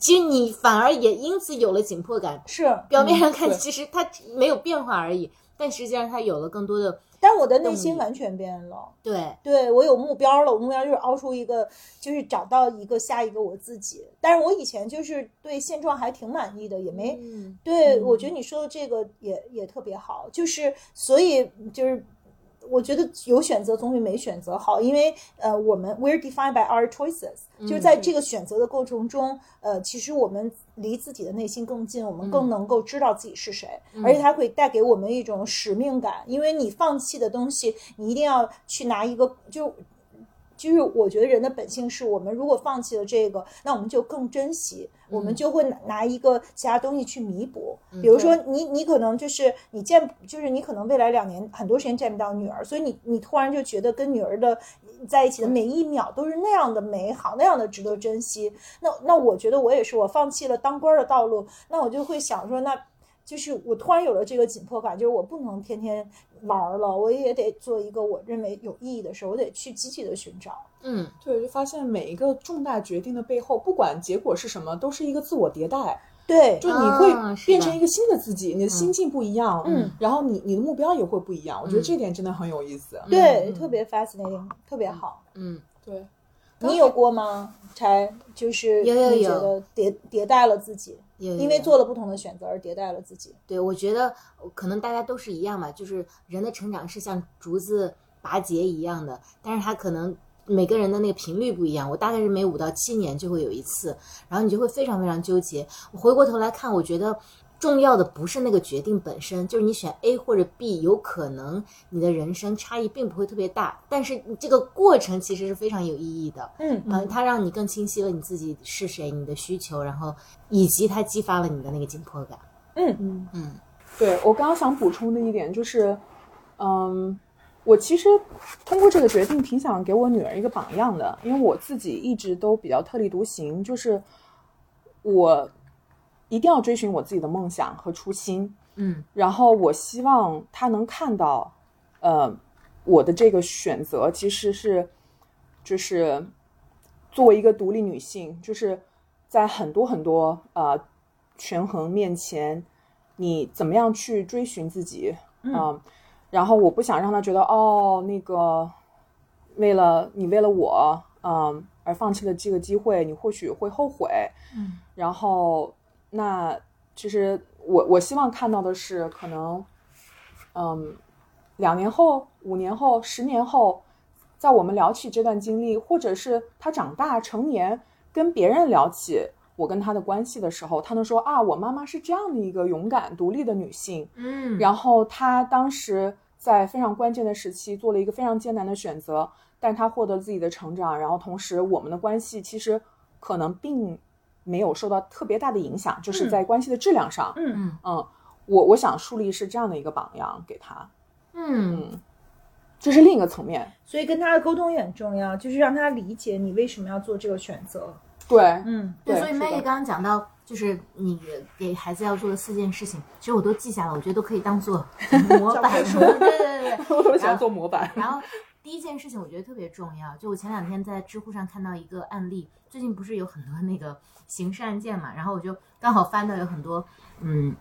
其实你反而也因此有了紧迫感，是表面上看其实它没有变化而已，但实际上它有了更多的。但我的内心完全变了，对，对我有目标了，我目标就是凹出一个，就是找到一个下一个我自己。但是我以前就是对现状还挺满意的，也没对。我觉得你说的这个也也特别好，就是所以就是。我觉得有选择总比没选择好，因为呃，我们 we're defined by our choices，就是在这个选择的过程中，呃，其实我们离自己的内心更近，我们更能够知道自己是谁，而且它会带给我们一种使命感，因为你放弃的东西，你一定要去拿一个就。就是我觉得人的本性是我们如果放弃了这个，那我们就更珍惜，我们就会拿一个其他东西去弥补。比如说你你可能就是你见就是你可能未来两年很多时间见不到女儿，所以你你突然就觉得跟女儿的在一起的每一秒都是那样的美好，那样的值得珍惜。那那我觉得我也是，我放弃了当官的道路，那我就会想说，那就是我突然有了这个紧迫感，就是我不能天天。玩了，我也得做一个我认为有意义的事，我得去积极的寻找。嗯，对，就发现每一个重大决定的背后，不管结果是什么，都是一个自我迭代。对，就你会变成一个新的自己，你的心境不一样，嗯，然后你你的目标也会不一样。我觉得这点真的很有意思。对，特别 fascinating，特别好。嗯，对，你有过吗？才就是有有有迭迭代了自己。因为做了不同的选择而迭代了自己。对，我觉得可能大家都是一样吧，就是人的成长是像竹子拔节一样的，但是它可能每个人的那个频率不一样。我大概是每五到七年就会有一次，然后你就会非常非常纠结。我回过头来看，我觉得。重要的不是那个决定本身，就是你选 A 或者 B，有可能你的人生差异并不会特别大，但是这个过程其实是非常有意义的。嗯嗯，它让你更清晰了你自己是谁，你的需求，然后以及它激发了你的那个紧迫感。嗯嗯嗯，对我刚刚想补充的一点就是，嗯，我其实通过这个决定挺想给我女儿一个榜样的，因为我自己一直都比较特立独行，就是我。一定要追寻我自己的梦想和初心，嗯，然后我希望他能看到，呃，我的这个选择其实是，就是作为一个独立女性，就是在很多很多呃权衡面前，你怎么样去追寻自己。啊？然后我不想让他觉得哦，那个为了你为了我，嗯，而放弃了这个机会，你或许会后悔，嗯，然后。那其实我我希望看到的是，可能，嗯，两年后、五年后、十年后，在我们聊起这段经历，或者是他长大成年，跟别人聊起我跟他的关系的时候，他能说啊，我妈妈是这样的一个勇敢独立的女性，嗯，然后她当时在非常关键的时期做了一个非常艰难的选择，但是他获得自己的成长，然后同时我们的关系其实可能并没有受到特别大的影响，就是在关系的质量上，嗯。嗯。嗯，我我想树立是这样的一个榜样给他，嗯。嗯，这是另一个层面，所以跟他的沟通也很重要，就是让他理解你为什么要做这个选择。对，嗯，对，所以 Maggie 刚刚讲到，就是你给孩子要做的四件事情，其实我都记下了，我觉得都可以当做 <laughs> 模板。对对对对。<laughs> 我特别喜欢做模板，然后第一件事情我觉得特别重要，就我前两天在知乎上看到一个案例，最近不是有很多那个刑事案件嘛，然后我就刚好翻到有很多，嗯，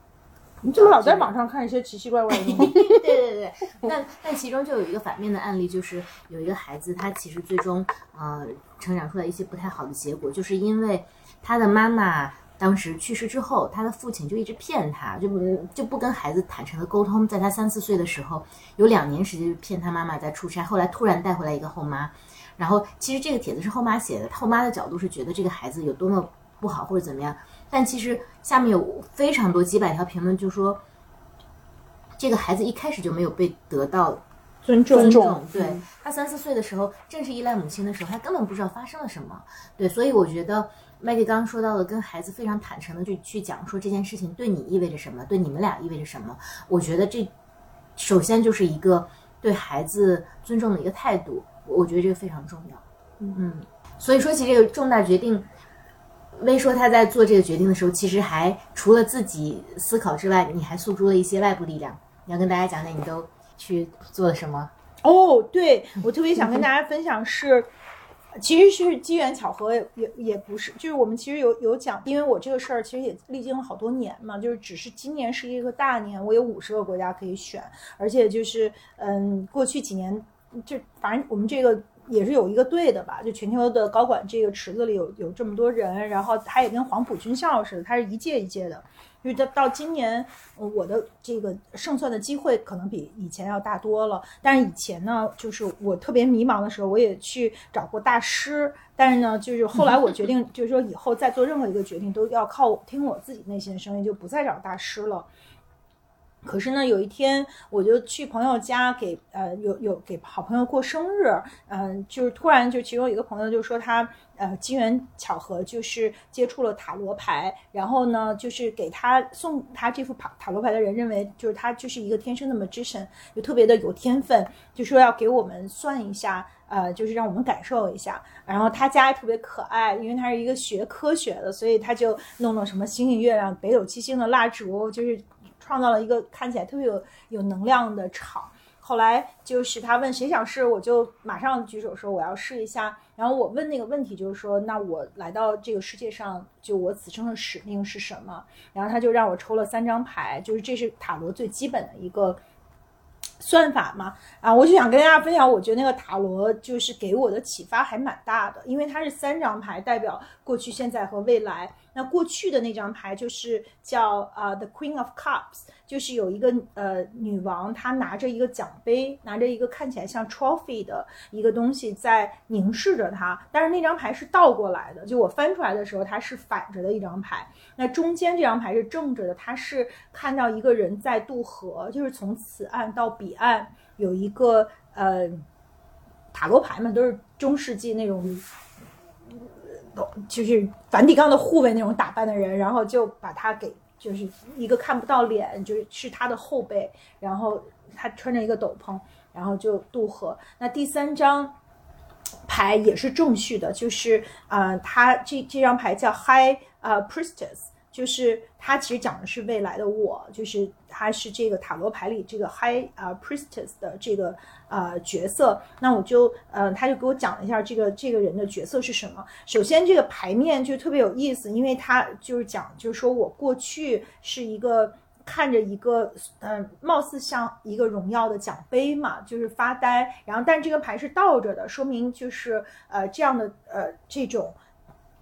你怎么老在网上看一些奇奇怪怪的东西？<laughs> 对对对，但但其中就有一个反面的案例，就是有一个孩子，他其实最终呃成长出来一些不太好的结果，就是因为他的妈妈当时去世之后，他的父亲就一直骗他，就不就不跟孩子坦诚的沟通，在他三四岁的时候，有两年时间骗他妈妈在出差，后来突然带回来一个后妈，然后其实这个帖子是后妈写的，后妈的角度是觉得这个孩子有多么不好或者怎么样，但其实下面有非常多几百条评论就说。这个孩子一开始就没有被得到尊重，尊重重，对他三四岁的时候，正是依赖母亲的时候，他根本不知道发生了什么。对，所以我觉得 Maggie 刚刚说到的，跟孩子非常坦诚的去去讲说这件事情对你意味着什么，对你们俩意味着什么。我觉得这首先就是一个对孩子尊重的一个态度，我我觉得这个非常重要。嗯，所以说起这个重大决定。薇说他在做这个决定的时候，其实还除了自己思考之外，你还诉诸了一些外部力量。你要跟大家讲讲你都去做什么？哦，对我特别想跟大家分享是，其实是机缘巧合，也也不是，就是我们其实有有讲，因为我这个事儿其实也历经了好多年嘛，就是只是今年是一个大年，我有五十个国家可以选，而且就是嗯，过去几年就反正我们这个。也是有一个队的吧，就全球的高管这个池子里有有这么多人，然后他也跟黄埔军校似的，他是一届一届的。因为到到今年，我的这个胜算的机会可能比以前要大多了。但是以前呢，就是我特别迷茫的时候，我也去找过大师。但是呢，就是后来我决定，<laughs> 就是说以后再做任何一个决定，都要靠听我自己内心的声音，就不再找大师了。可是呢，有一天我就去朋友家给呃有有给好朋友过生日，嗯、就是突然就其中一个朋友就说他呃机缘巧合就是接触了塔罗牌，然后呢就是给他送他这副塔塔罗牌的人认为就是他就是一个天生的 magician，就特别的有天分，就说要给我们算一下。呃，就是让我们感受一下。然后他家特别可爱，因为他是一个学科学的，所以他就弄了什么星星、月亮、北斗七星的蜡烛，就是创造了一个看起来特别有有能量的场。后来就是他问谁想试，我就马上举手说我要试一下。然后我问那个问题就是说，那我来到这个世界上，就我此生的使命是什么？然后他就让我抽了三张牌，就是这是塔罗最基本的一个。算法嘛，啊，我就想跟大家分享，我觉得那个塔罗就是给我的启发还蛮大的，因为它是三张牌，代表过去、现在和未来。那过去的那张牌就是叫啊、The Queen of Cups，就是有一个呃女王，她拿着一个奖杯，拿着一个看起来像 trophy 的一个东西在凝视着她，但是那张牌是倒过来的，就我翻出来的时候它是反着的一张牌。那中间这张牌是正着的，它是看到一个人在渡河，就是从此岸到彼岸有一个呃塔罗牌嘛，都是中世纪那种。就是梵蒂冈的护卫那种打扮的人，然后就把他给就是一个看不到脸，就是是他的后背，然后他穿着一个斗篷，然后就渡河。那第三张牌也是正序的，就是呃，他这这张牌叫 High 呃 Priestess，就是它其实讲的是未来的我，就是它是这个塔罗牌里这个 High 啊、Priestess 的这个呃角色。那我就呃，他就给我讲了一下这个这个人的角色是什么。首先，这个牌面就特别有意思，因为他就是讲，就是说我过去是一个。看着一个，呃，貌似像一个荣耀的奖杯嘛，就是发呆。然后，但这个牌是倒着的，说明就是呃这样的呃这种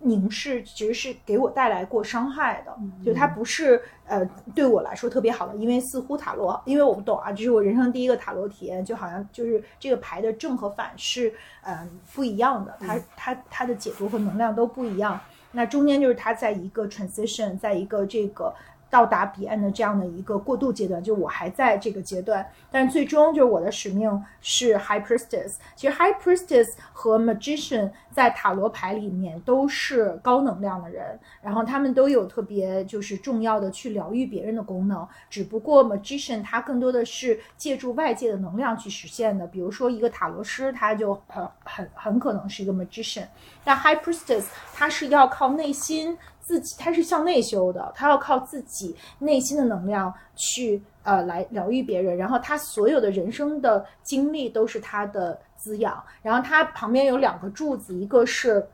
凝视，其实是给我带来过伤害的。就它不是呃对我来说特别好的，因为似乎塔罗，因为我不懂啊，这是我人生第一个塔罗体验，就好像就是这个牌的正和反是嗯、呃不一样的，它它它的解读和能量都不一样。那中间就是它在一个 transition，在一个这个。到达彼岸的这样的一个过渡阶段，就我还在这个阶段，但最终就是我的使命是 High Priestess。其实 High Priestess 和 Magician 在塔罗牌里面都是高能量的人，然后他们都有特别就是重要的去疗愈别人的功能。只不过 Magician 它更多的是借助外界的能量去实现的，比如说一个塔罗师，他就很很很可能是一个 Magician。但 High Priestess 它是要靠内心。自己他是向内修的，他要靠自己内心的能量去呃来疗愈别人，然后他所有的人生的经历都是他的滋养。然后他旁边有两个柱子，一个是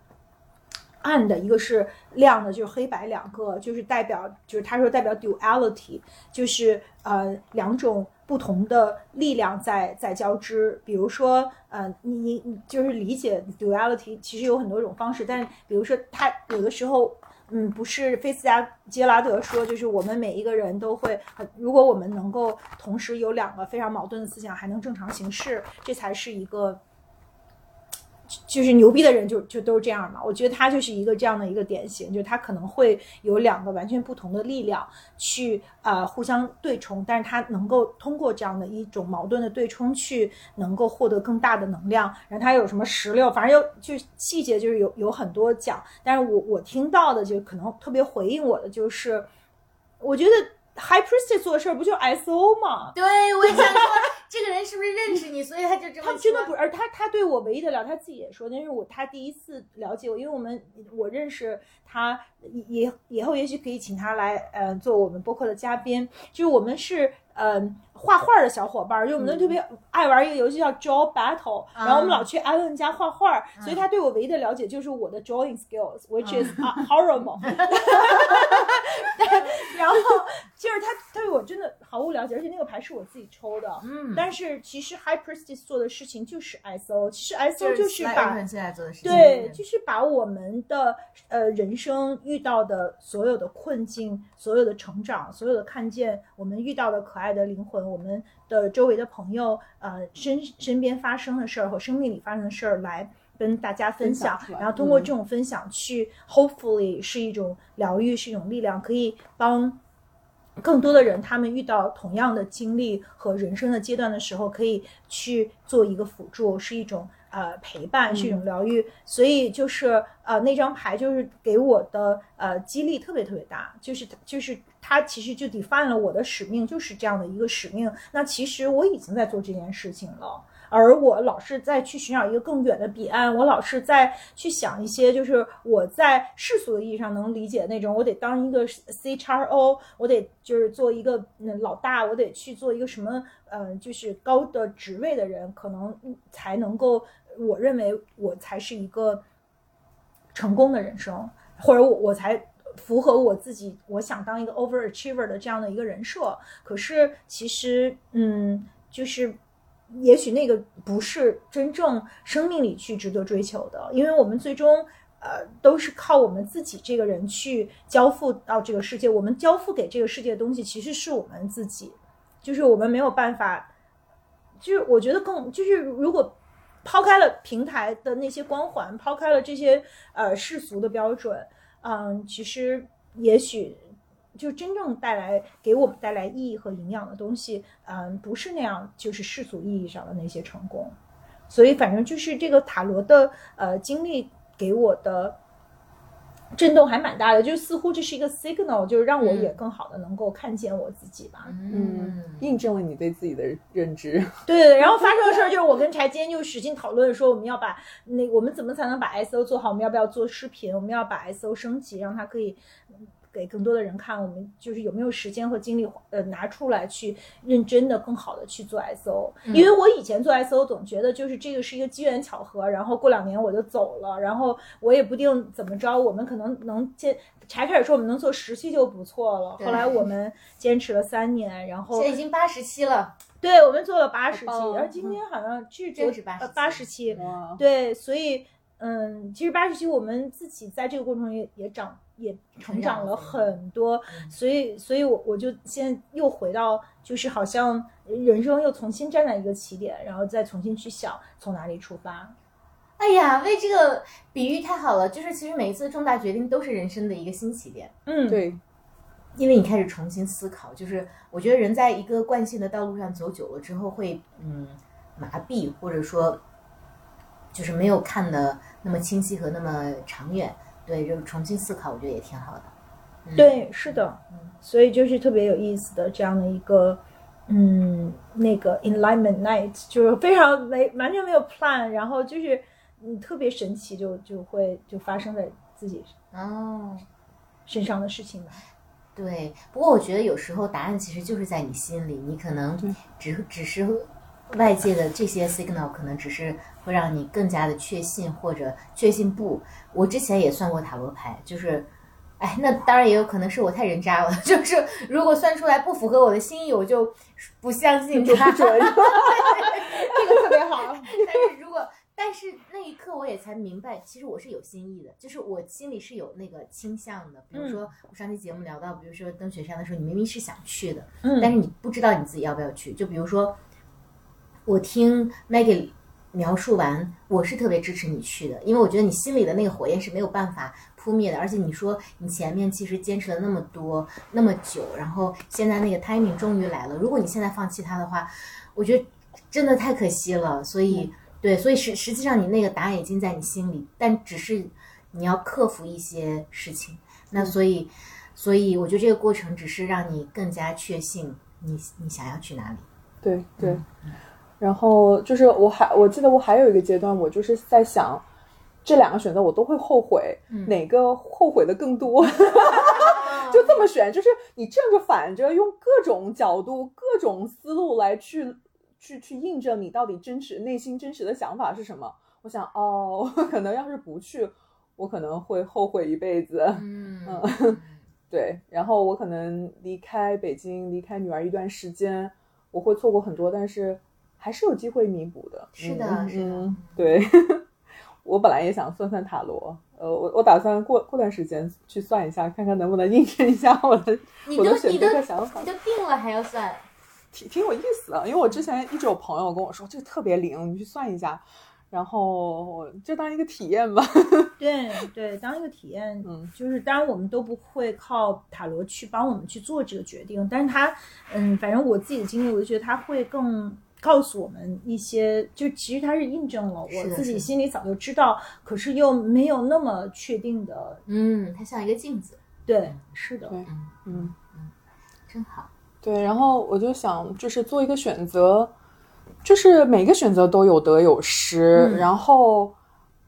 暗的，一个是亮的，就是黑白两个，就是代表就是他说代表 duality，就是呃两种不同的力量在在交织。比如说呃你你就是理解 duality，其实有很多种方式，但比如说他有的时候。嗯，不是菲斯加杰拉德说，就是我们每一个人都会，如果我们能够同时有两个非常矛盾的思想，还能正常行事，这才是一个。就是牛逼的人就就都是这样嘛，我觉得他就是一个这样的一个典型，就是他可能会有两个完全不同的力量去呃互相对冲，但是他能够通过这样的一种矛盾的对冲去能够获得更大的能量。然后他有什么石榴，反正就细节就是有有很多讲，但是我我听到的就可能特别回应我的就是，我觉得。High Priest 做事儿不就 S O 吗？对，我也想说，这个人是不是认识你，所以他就这么。他真的不，而他他对我唯一的了，他自己也说，那是我他第一次了解我，因为我们我认识他，以以后也许可以请他来，呃，做我们播客的嘉宾。就是我们是，嗯。画画的小伙伴，因为我们都特别爱玩一个游戏叫 Draw Battle，然后我们老去艾伦家画画，所以他对我唯一的了解就是我的 drawing skills，which is horrible。<laughs> <laughs> 然后就是他对我真的毫无了解，而且那个牌是我自己抽的。嗯。但是其实 High Priestess 做的事情就是 S O，其实 S O 就是把对，就是把我们的呃人生遇到的所有的困境、所有的成长、所有的看见，我们遇到的可爱的灵魂。我们的周围的朋友，呃，身身边发生的事儿和生命里发生的事儿来跟大家分享，然后通过这种分享去，hopefully 是一种疗愈，是一种力量，可以帮更多的人，他们遇到同样的经历和人生的阶段的时候，可以去做一个辅助，是一种呃陪伴，是一种疗愈。所以就是呃那张牌就是给我的呃激励特别特别大，就是就是。他其实就 define 了我的使命，就是这样的一个使命。那其实我已经在做这件事情了，而我老是在去寻找一个更远的彼岸。我老是在去想一些，就是我在世俗的意义上能理解那种，我得当一个 C x O，我得就是做一个老大，我得去做一个什么，嗯，就是高的职位的人，可能才能够，我认为我才是一个成功的人生，或者我我才。符合我自己，我想当一个 overachiever 的这样的一个人设。可是其实，嗯，就是也许那个不是真正生命里去值得追求的，因为我们最终，呃，都是靠我们自己这个人去交付到这个世界。我们交付给这个世界的东西，其实是我们自己，就是我们没有办法。就是我觉得更就是如果抛开了平台的那些光环，抛开了这些呃世俗的标准。嗯，其实也许就真正带来给我们带来意义和营养的东西，嗯，不是那样，就是世俗意义上的那些成功。所以，反正就是这个塔罗的呃经历给我的。震动还蛮大的，就似乎这是一个 signal，就是让我也更好的能够看见我自己吧。嗯，印证了你对自己的认知。<laughs> 对对对，然后发生的事儿就是我跟柴今天就使劲讨论说，我们要把那我们怎么才能把 S O 做好？我们要不要做视频？我们要把 S O 升级，让它可以。给更多的人看，我们就是有没有时间和精力，呃，拿出来去认真的、更好的去做 S O。因为我以前做 S O 总觉得就是这个是一个机缘巧合，然后过两年我就走了，然后我也不定怎么着，我们可能能坚。才开始说我们能做十期就不错了，后来我们坚持了三年，然后现在已经八十期了。对，我们做了八十期，然后今天好像是做八十期。对，所以嗯，其实八十期我们自己在这个过程中也也长。也成长了很多，所以，所以我我就现在又回到，就是好像人生又重新站在一个起点，然后再重新去想从哪里出发。哎呀，为这个比喻太好了，就是其实每一次重大决定都是人生的一个新起点。嗯，对。因为你开始重新思考，就是我觉得人在一个惯性的道路上走久了之后会嗯麻痹，或者说就是没有看的那么清晰和那么长远。对，就重新思考，我觉得也挺好的。对，是的，所以就是特别有意思的这样的一个，嗯，那个 enlightenment night 就是非常没完全没有 plan，然后就是嗯特别神奇，就就会就发生在自己哦身上的事情吧。对，不过我觉得有时候答案其实就是在你心里，你可能只只是外界的这些 signal 可能只是会让你更加的确信或者确信不。我之前也算过塔罗牌，就是。哎，那当然也有可能是我太人渣了。<laughs> 就是如果算出来不符合我的心意，我就不相信它。<laughs> 这个特别好。但是如果，但是那一刻我也才明白，其实我是有心意的，就是我心里是有那个倾向的。比如说我上期节目聊到，比如说登雪山的时候，你明明是想去的，但是你不知道你自己要不要去。就比如说，我听 Maggie。描述完，我是特别支持你去的，因为我觉得你心里的那个火焰是没有办法扑灭的。而且你说你前面其实坚持了那么多那么久，然后现在那个 timing 终于来了。如果你现在放弃它的话，我觉得真的太可惜了。所以，对，所以实实际上你那个答案已经在你心里，但只是你要克服一些事情。那所以，所以我觉得这个过程只是让你更加确信你你想要去哪里。对对。然后就是我还我记得我还有一个阶段，我就是在想，这两个选择我都会后悔，哪个后悔的更多？<laughs> 就这么选，就是你正着反着用各种角度、各种思路来去去去印证你到底真实内心真实的想法是什么。我想哦，<laughs> 可能要是不去，我可能会后悔一辈子。嗯，<laughs> 对。然后我可能离开北京，离开女儿一段时间，我会错过很多，但是。还是有机会弥补的，是的，是的，对。<laughs> 我本来也想算算塔罗，呃，我我打算过过段时间去算一下，看看能不能印证一下我的我的选择和想法。你都定了还要算，挺挺有意思的。因为我之前一直有朋友跟我说这个特别灵，你去算一下，然后就当一个体验吧。<laughs> 对对，当一个体验，嗯，就是当然我们都不会靠塔罗去帮我们去做这个决定，但是他，嗯，反正我自己的经历，我就觉得他会更。告诉我们一些，就其实它是印证了我自己心里早就知道，可是又没有那么确定的。嗯，它像一个镜子。对，是的。对，嗯嗯，真好。对，然后我就想，就是做一个选择，就是每个选择都有得有失。然后，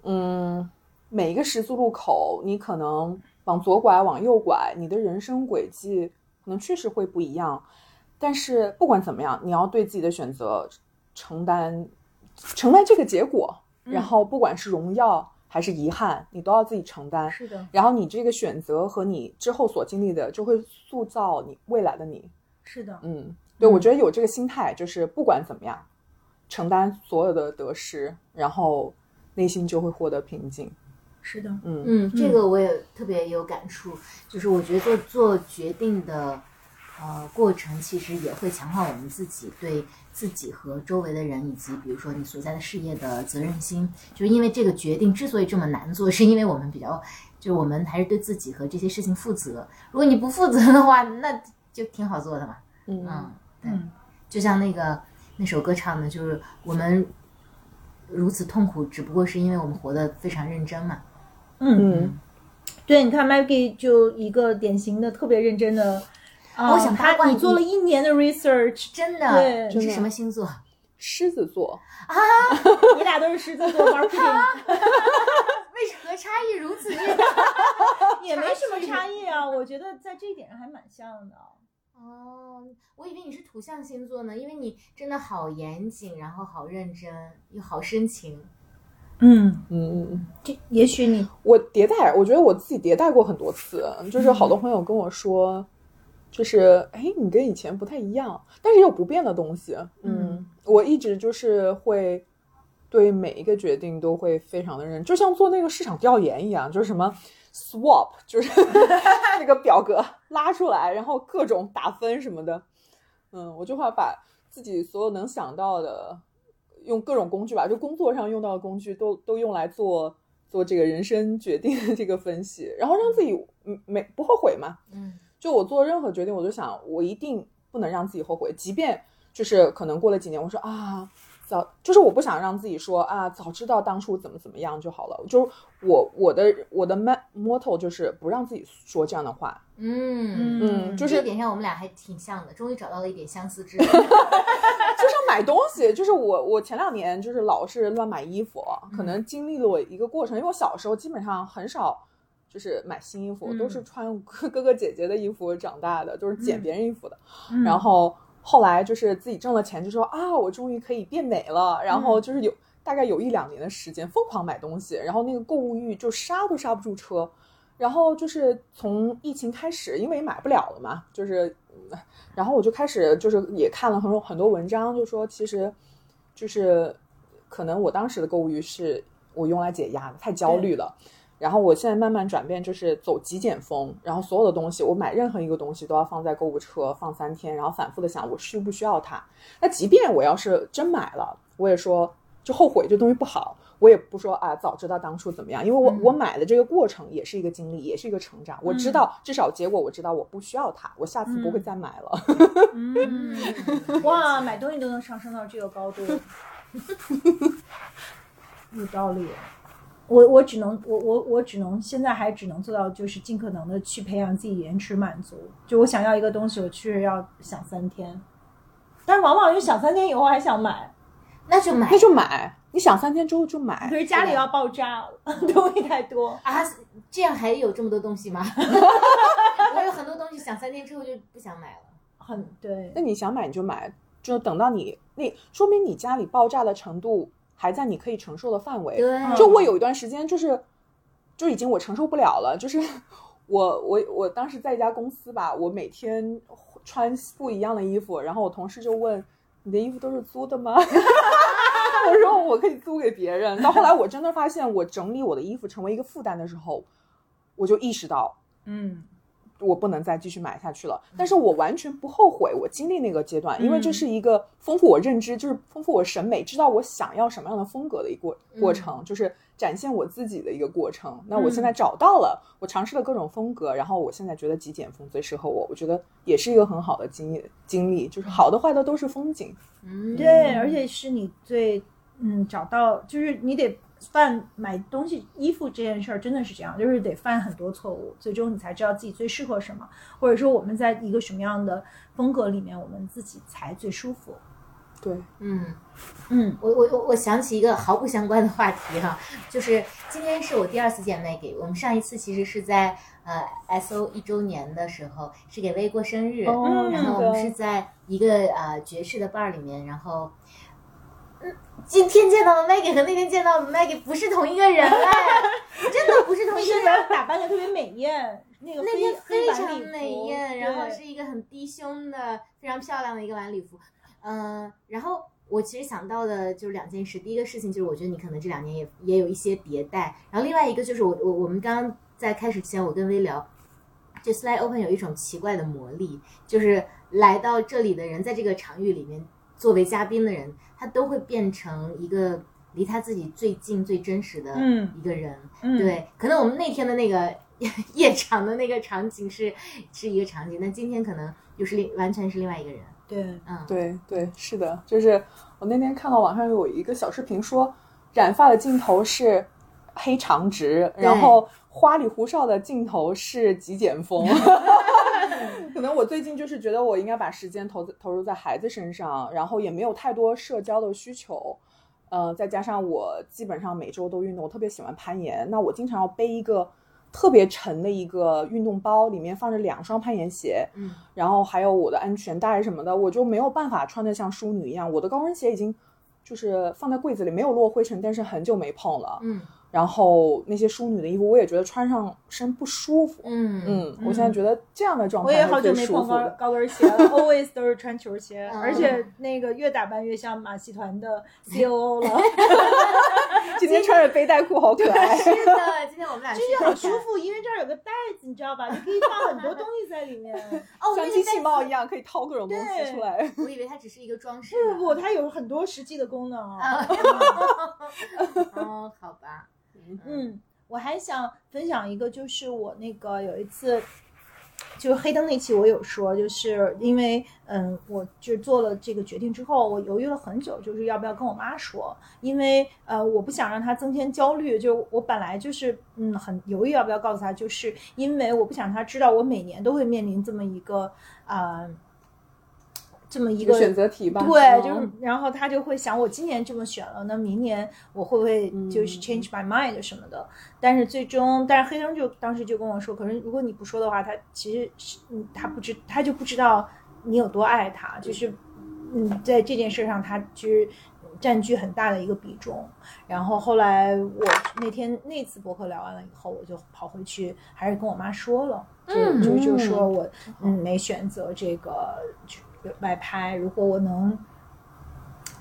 嗯，每一个十字路口，你可能往左拐，往右拐，你的人生轨迹可能确实会不一样。但是不管怎么样，你要对自己的选择承担承担这个结果，然后不管是荣耀还是遗憾，你都要自己承担。是的。然后你这个选择和你之后所经历的，就会塑造你未来的你。是的。嗯，对，我觉得有这个心态，就是不管怎么样，承担所有的得失，然后内心就会获得平静。是的。嗯嗯，这个我也特别有感触，就是我觉得做做决定的。呃，过程其实也会强化我们自己对自己和周围的人，以及比如说你所在的事业的责任心。就是因为这个决定之所以这么难做，是因为我们比较，就是我们还是对自己和这些事情负责。如果你不负责的话，那就挺好做的嘛。嗯，对，就像那个那首歌唱的，就是我们如此痛苦，只不过是因为我们活得非常认真嘛。嗯，对，你看 Maggie 就一个典型的特别认真的。我想八卦，你做了一年的 research，真的，你是什么星座？狮子座啊，<laughs> 你俩都是狮子座，marketing，<laughs> 为何差异如此之大？<laughs> 也没什么差异啊，我觉得在这一点上还蛮像的。哦，我以为你是土象星座呢，因为你真的好严谨，然后好认真，又好深情。嗯嗯嗯，这也许你我迭代，我觉得我自己迭代过很多次，就是好多朋友跟我说。就是，哎，你跟以前不太一样，但是又不变的东西。嗯，我一直就是会对每一个决定都会非常的认，就像做那个市场调研一样，就是什么 swap，就是 <laughs> 那个表格拉出来，然后各种打分什么的。嗯，我就会把自己所有能想到的，用各种工具吧，就工作上用到的工具，都都用来做做这个人生决定的这个分析，然后让自己嗯没不后悔嘛。嗯。就我做任何决定，我就想我一定不能让自己后悔，即便就是可能过了几年，我说啊。早就是我不想让自己说啊，早知道当初怎么怎么样就好了。就我我的我的 motto 就是不让自己说这样的话。嗯嗯，就是这点上我们俩还挺像的，终于找到了一点相似之 <laughs> 处。<laughs> 就是买东西，就是我我前两年就是老是乱买衣服，可能经历了我一个过程，因为我小时候基本上很少就是买新衣服，都是穿哥哥姐姐的衣服长大的，都是捡别人衣服的，然后。后来就是自己挣了钱，就说啊，我终于可以变美了。然后就是有大概有一两年的时间疯狂买东西，然后那个购物欲就刹都刹不住车。然后就是从疫情开始，因为买不了了嘛，就是，然后我就开始就是也看了很多很多文章，就说其实就是可能我当时的购物欲是我用来解压的，太焦虑了。然后我现在慢慢转变，就是走极简风。然后所有的东西，我买任何一个东西都要放在购物车放三天，然后反复的想我需不需要它。那即便我要是真买了，我也说就后悔这东西不好，我也不说啊早知道当初怎么样，因为我我买的这个过程也是一个经历，也是一个成长。我知道至少结果我知道我不需要它，我下次不会再买了。嗯，<laughs> 哇，买东西都能上升到这个高度，<laughs> 有道理。我我只能我我我只能现在还只能做到就是尽可能的去培养自己延迟满足。就我想要一个东西，我确实要想三天，但是往往就想三天以后还想买，那就买那就买。你想三天之后就买，可是家里要爆炸，<laughs> 东西太多啊！这样还有这么多东西吗？<laughs> 我有很多东西想三天之后就不想买了，很对。那你想买你就买，就等到你那说明你家里爆炸的程度。还在你可以承受的范围。对，就我有一段时间，就是，就已经我承受不了了。就是 <laughs> 我我我当时在一家公司吧，我每天穿不一样的衣服，然后我同事就问：“你的衣服都是租的吗？” <laughs> 我说：“我可以租给别人。”到后来，我真的发现，我整理我的衣服成为一个负担的时候，我就意识到，嗯。我不能再继续买下去了，但是我完全不后悔我经历那个阶段，因为这是一个丰富我认知，就是丰富我审美，知道我想要什么样的风格的一个过程，就是展现我自己的一个过程。那我现在找到了，我尝试了各种风格，然后我现在觉得极简风最适合我，我觉得也是一个很好的经验经历，就是好的坏的都是风景。嗯，对，而且是你最嗯找到，就是你得。犯买东西、衣服这件事儿真的是这样，就是得犯很多错误，最终你才知道自己最适合什么，或者说我们在一个什么样的风格里面，我们自己才最舒服。对，嗯嗯，我我我我想起一个毫不相关的话题哈，<laughs> 就是今天是我第二次见 Maggie，我们上一次其实是在呃 SO 一周年的时候，是给薇过生日，然后我们是在一个呃爵士的 bar 里面，然后。今天见到的 Maggie 和那天见到的 Maggie 不是同一个人哎，<laughs> 真的不是同一个人。打扮的特别美艳，那个那天非常美艳，然后是一个很低胸的、非常漂亮的一个晚礼服。嗯，然后我其实想到的就是两件事，第一个事情就是我觉得你可能这两年也也有一些迭代，然后另外一个就是我我我们刚刚在开始之前我跟微聊，就 Slide Open 有一种奇怪的魔力，就是来到这里的人在这个场域里面。作为嘉宾的人，他都会变成一个离他自己最近、最真实的一个人。对，可能我们那天的那个夜 <laughs> 场的那个场景是是一个场景，但今天可能又是另完全是另外一个人。对，嗯，对对，是的，就是我那天看到网上有一个小视频说，染发的镜头是黑长直，然后花里胡哨的镜头是极简风。<laughs> 可能我最近就是觉得我应该把时间投资投入在孩子身上，然后也没有太多社交的需求，呃，再加上我基本上每周都运动，我特别喜欢攀岩，那我经常要背一个特别沉的一个运动包，里面放着两双攀岩鞋，嗯，然后还有我的安全带什么的，我就没有办法穿的像淑女一样，我的高跟鞋已经就是放在柜子里没有落灰尘，但是很久没碰了，嗯。然后那些淑女的衣服，我也觉得穿上身不舒服。嗯嗯，我现在觉得这样的状态我也好久没碰高高跟鞋了，<laughs> always 都是穿球鞋，而且那个越打扮越像马戏团的 <laughs> C O O 了。<laughs> 今天穿着背带裤好可爱。是的，今天我们俩这就很舒服，因为这儿有个袋子，你知道吧？你可以放很多东西在里面。哦，像机器猫一样可以掏各种东西出来。我以为它只是一个装饰。不不不，它有很多实际的功能啊。哦，好吧。嗯，我还想分享一个，就是我那个有一次就是黑灯那期我有说，就是因为嗯，我就做了这个决定之后，我犹豫了很久，就是要不要跟我妈说，因为呃，我不想让她增添焦虑，就我本来就是嗯很犹豫要不要告诉她，就是因为我不想她知道我每年都会面临这么一个啊。这么一个选择题吧，对，就是然后他就会想，我今年这么选了，那明年我会不会就是 change my mind 什么的？但是最终，但是黑灯就当时就跟我说，可是如果你不说的话，他其实是嗯，他不知他就不知道你有多爱他，就是嗯，在这件事上，他其实占据很大的一个比重。然后后来我那天那次博客聊完了以后，我就跑回去，还是跟我妈说了，就就就说我嗯没选择这个。外拍，如果我能，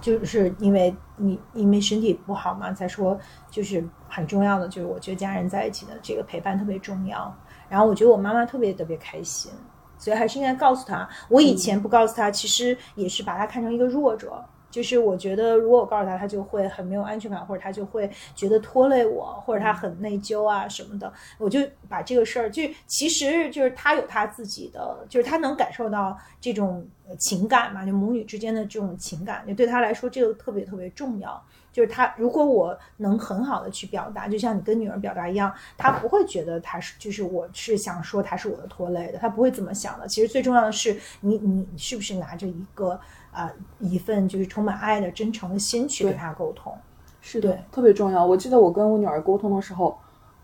就是因为你因为身体不好嘛，再说就是很重要的，就是我觉得家人在一起的这个陪伴特别重要。然后我觉得我妈妈特别特别开心，所以还是应该告诉她。我以前不告诉她，其实也是把她看成一个弱者。就是我觉得，如果我告诉他，他就会很没有安全感，或者他就会觉得拖累我，或者他很内疚啊什么的。我就把这个事儿，就其实就是他有他自己的，就是他能感受到这种情感嘛，就母女之间的这种情感，就对他来说这个特别特别重要。就是他如果我能很好的去表达，就像你跟女儿表达一样，他不会觉得他是，就是我是想说他是我的拖累的，他不会这么想的。其实最重要的是你你是不是拿着一个。啊，一份就是充满爱的、真诚的心去跟他沟通，是的，特别重要。我记得我跟我女儿沟通的时候，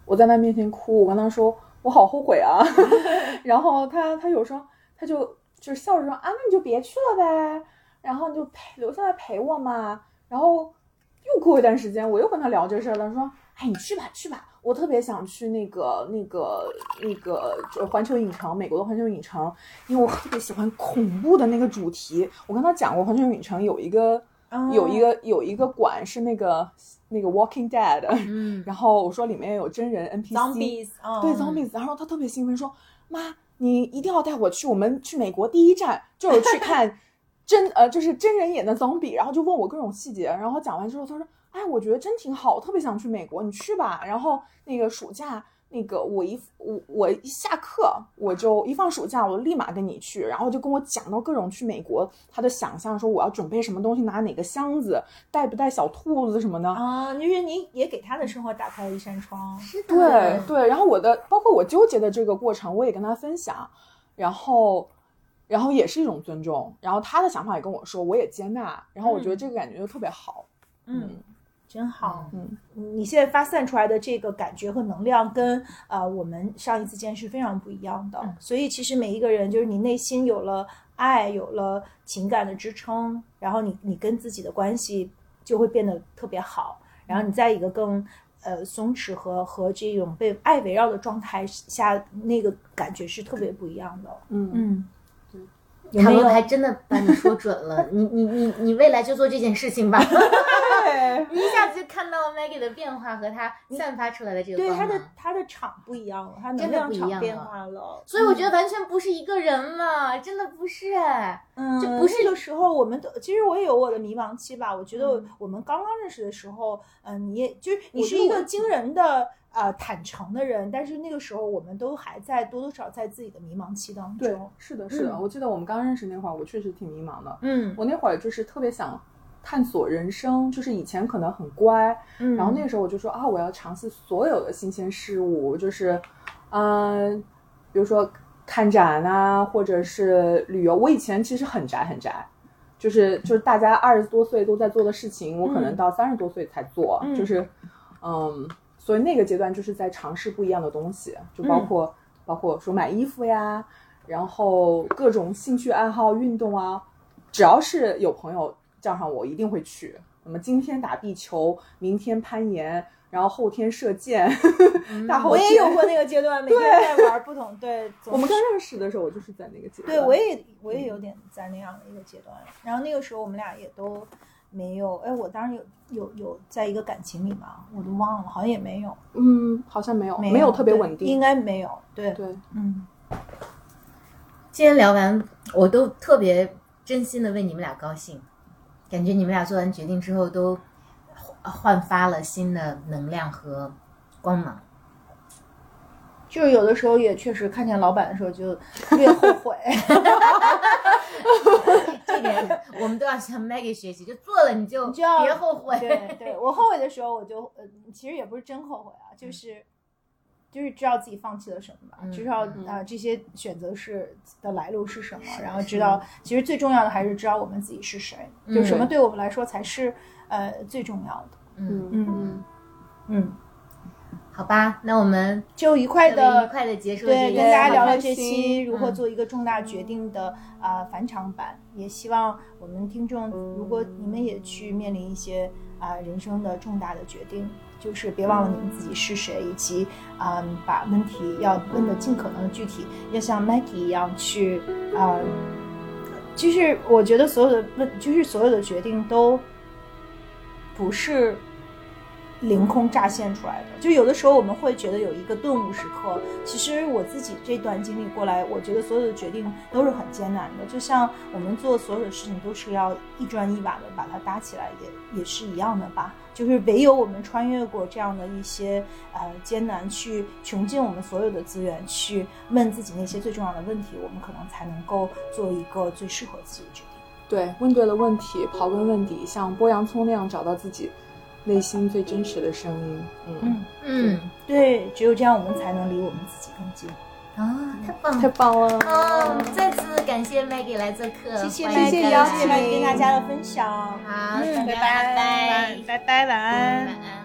我在她面前哭，我跟她说我好后悔啊。<laughs> 然后她她有时候她就就是笑着说啊，那你就别去了呗，然后你就陪留下来陪我嘛。然后又过一段时间，我又跟她聊这事儿了，说哎，你去吧去吧。我特别想去那个、那个、那个，就环球影城，美国的环球影城，因为我特别喜欢恐怖的那个主题。我跟他讲过，环球影城有一个、有一个、有一个馆是那个那个 Walking Dead，嗯，然后我说里面有真人 NPC，对 Zombies，然后他特别兴奋说：“妈，你一定要带我去，我们去美国第一站就是去看 <laughs> 真呃，就是真人演的 Zombie。”然后就问我各种细节，然后讲完之后，他说。哎，我觉得真挺好，特别想去美国，你去吧。然后那个暑假，那个我一我我一下课，我就一放暑假，我就立马跟你去。然后就跟我讲到各种去美国他的想象，说我要准备什么东西，拿哪个箱子，带不带小兔子什么的啊。因为你也给他的生活打开了一扇窗，是的，对对。然后我的包括我纠结的这个过程，我也跟他分享，然后然后也是一种尊重，然后他的想法也跟我说，我也接纳。然后我觉得这个感觉就特别好，嗯。真好，嗯，你现在发散出来的这个感觉和能量，跟呃我们上一次见是非常不一样的。所以其实每一个人，就是你内心有了爱，有了情感的支撑，然后你你跟自己的关系就会变得特别好。然后你在一个更呃松弛和和这种被爱围绕的状态下，那个感觉是特别不一样的。嗯嗯。塔罗牌真的把你说准了，<laughs> 你你你你未来就做这件事情吧。<laughs> 你一下子就看到 Maggie 的变化和他散发出来的这个对他的他的场不一样了，他能量场变化了，所以我觉得完全不是一个人嘛，真的不是哎，嗯，就不是那个时候我们都其实我也有我的迷茫期吧，我觉得我们刚刚认识的时候，嗯，你也就是你是一个惊人的。呃，坦诚的人，但是那个时候我们都还在多多少在自己的迷茫期当中。对，是的，是的。我记得我们刚认识那会儿，我确实挺迷茫的。嗯，我那会儿就是特别想探索人生，就是以前可能很乖，嗯，然后那个时候我就说啊，我要尝试所有的新鲜事物，就是，嗯，比如说看展啊，或者是旅游。我以前其实很宅，很宅，就是就是大家二十多岁都在做的事情，我可能到三十多岁才做，就是，嗯。所以那个阶段就是在尝试不一样的东西，就包括包括说买衣服呀，然后各种兴趣爱好、运动啊，只要是有朋友叫上我，一定会去。那么今天打壁球，明天攀岩，然后后天射箭。大后我也有过那个阶段，<laughs> 每天在玩不同。对，我们刚认识的时候，我就是在那个阶段。对，我也我也有点在那样的一个阶段。然后那个时候我们俩也都。没有，哎，我当时有有有在一个感情里嘛，我都忘了，好像也没有，嗯，好像没有，没有特别稳定，应该没有，对对，嗯。今天聊完，我都特别真心的为你们俩高兴，感觉你们俩做完决定之后都焕发了新的能量和光芒。就是有的时候也确实看见老板的时候就特别后悔。<laughs> 这点我们都要向 Maggie 学习，就做了你就就要别后悔。对，对我后悔的时候，我就呃，其实也不是真后悔啊，就是就是知道自己放弃了什么吧，嗯知道嗯啊、这些选择是的来路是什么，然后知道其实最重要的还是知道我们自己是谁，嗯。就什么对我们来说才是呃最重要的。嗯，嗯嗯，好吧，那我们就愉快的愉的。快的结束对，跟大家聊聊了这期如何嗯。做一个重大决定的啊、呃返场版，也希望我们听众，如果你们也去面临一些啊、人生的重大的决定，就是别忘了你们自己是谁，以及啊、把问题要问的尽可能的具体，要像 Maggie 一样去啊、就是我觉得所有的问，就是所有的决定都不是凌空乍现出来的。就有的时候我们会觉得有一个顿悟时刻，其实我自己这段经历过来，我觉得所有的决定都是很艰难的。就像我们做所有的事情都是要一砖一瓦的把它搭起来，也也是一样的吧。就是唯有我们穿越过这样的一些呃艰难，去穷尽我们所有的资源，去问自己那些最重要的问题，我们可能才能够做一个最适合自己的决定。对，问对了问题，刨根问底，像剥洋葱那样找到自己内心最真实的声音。嗯，嗯，嗯对，只有这样，我们才能离我们自己更近。啊，太棒了太。棒了！嗯，再次感谢 Maggie 来做客，谢谢 Maggie，邀请谢谢 Maggie 跟大家的分享。好，拜拜，拜拜拜，晚安晚。安。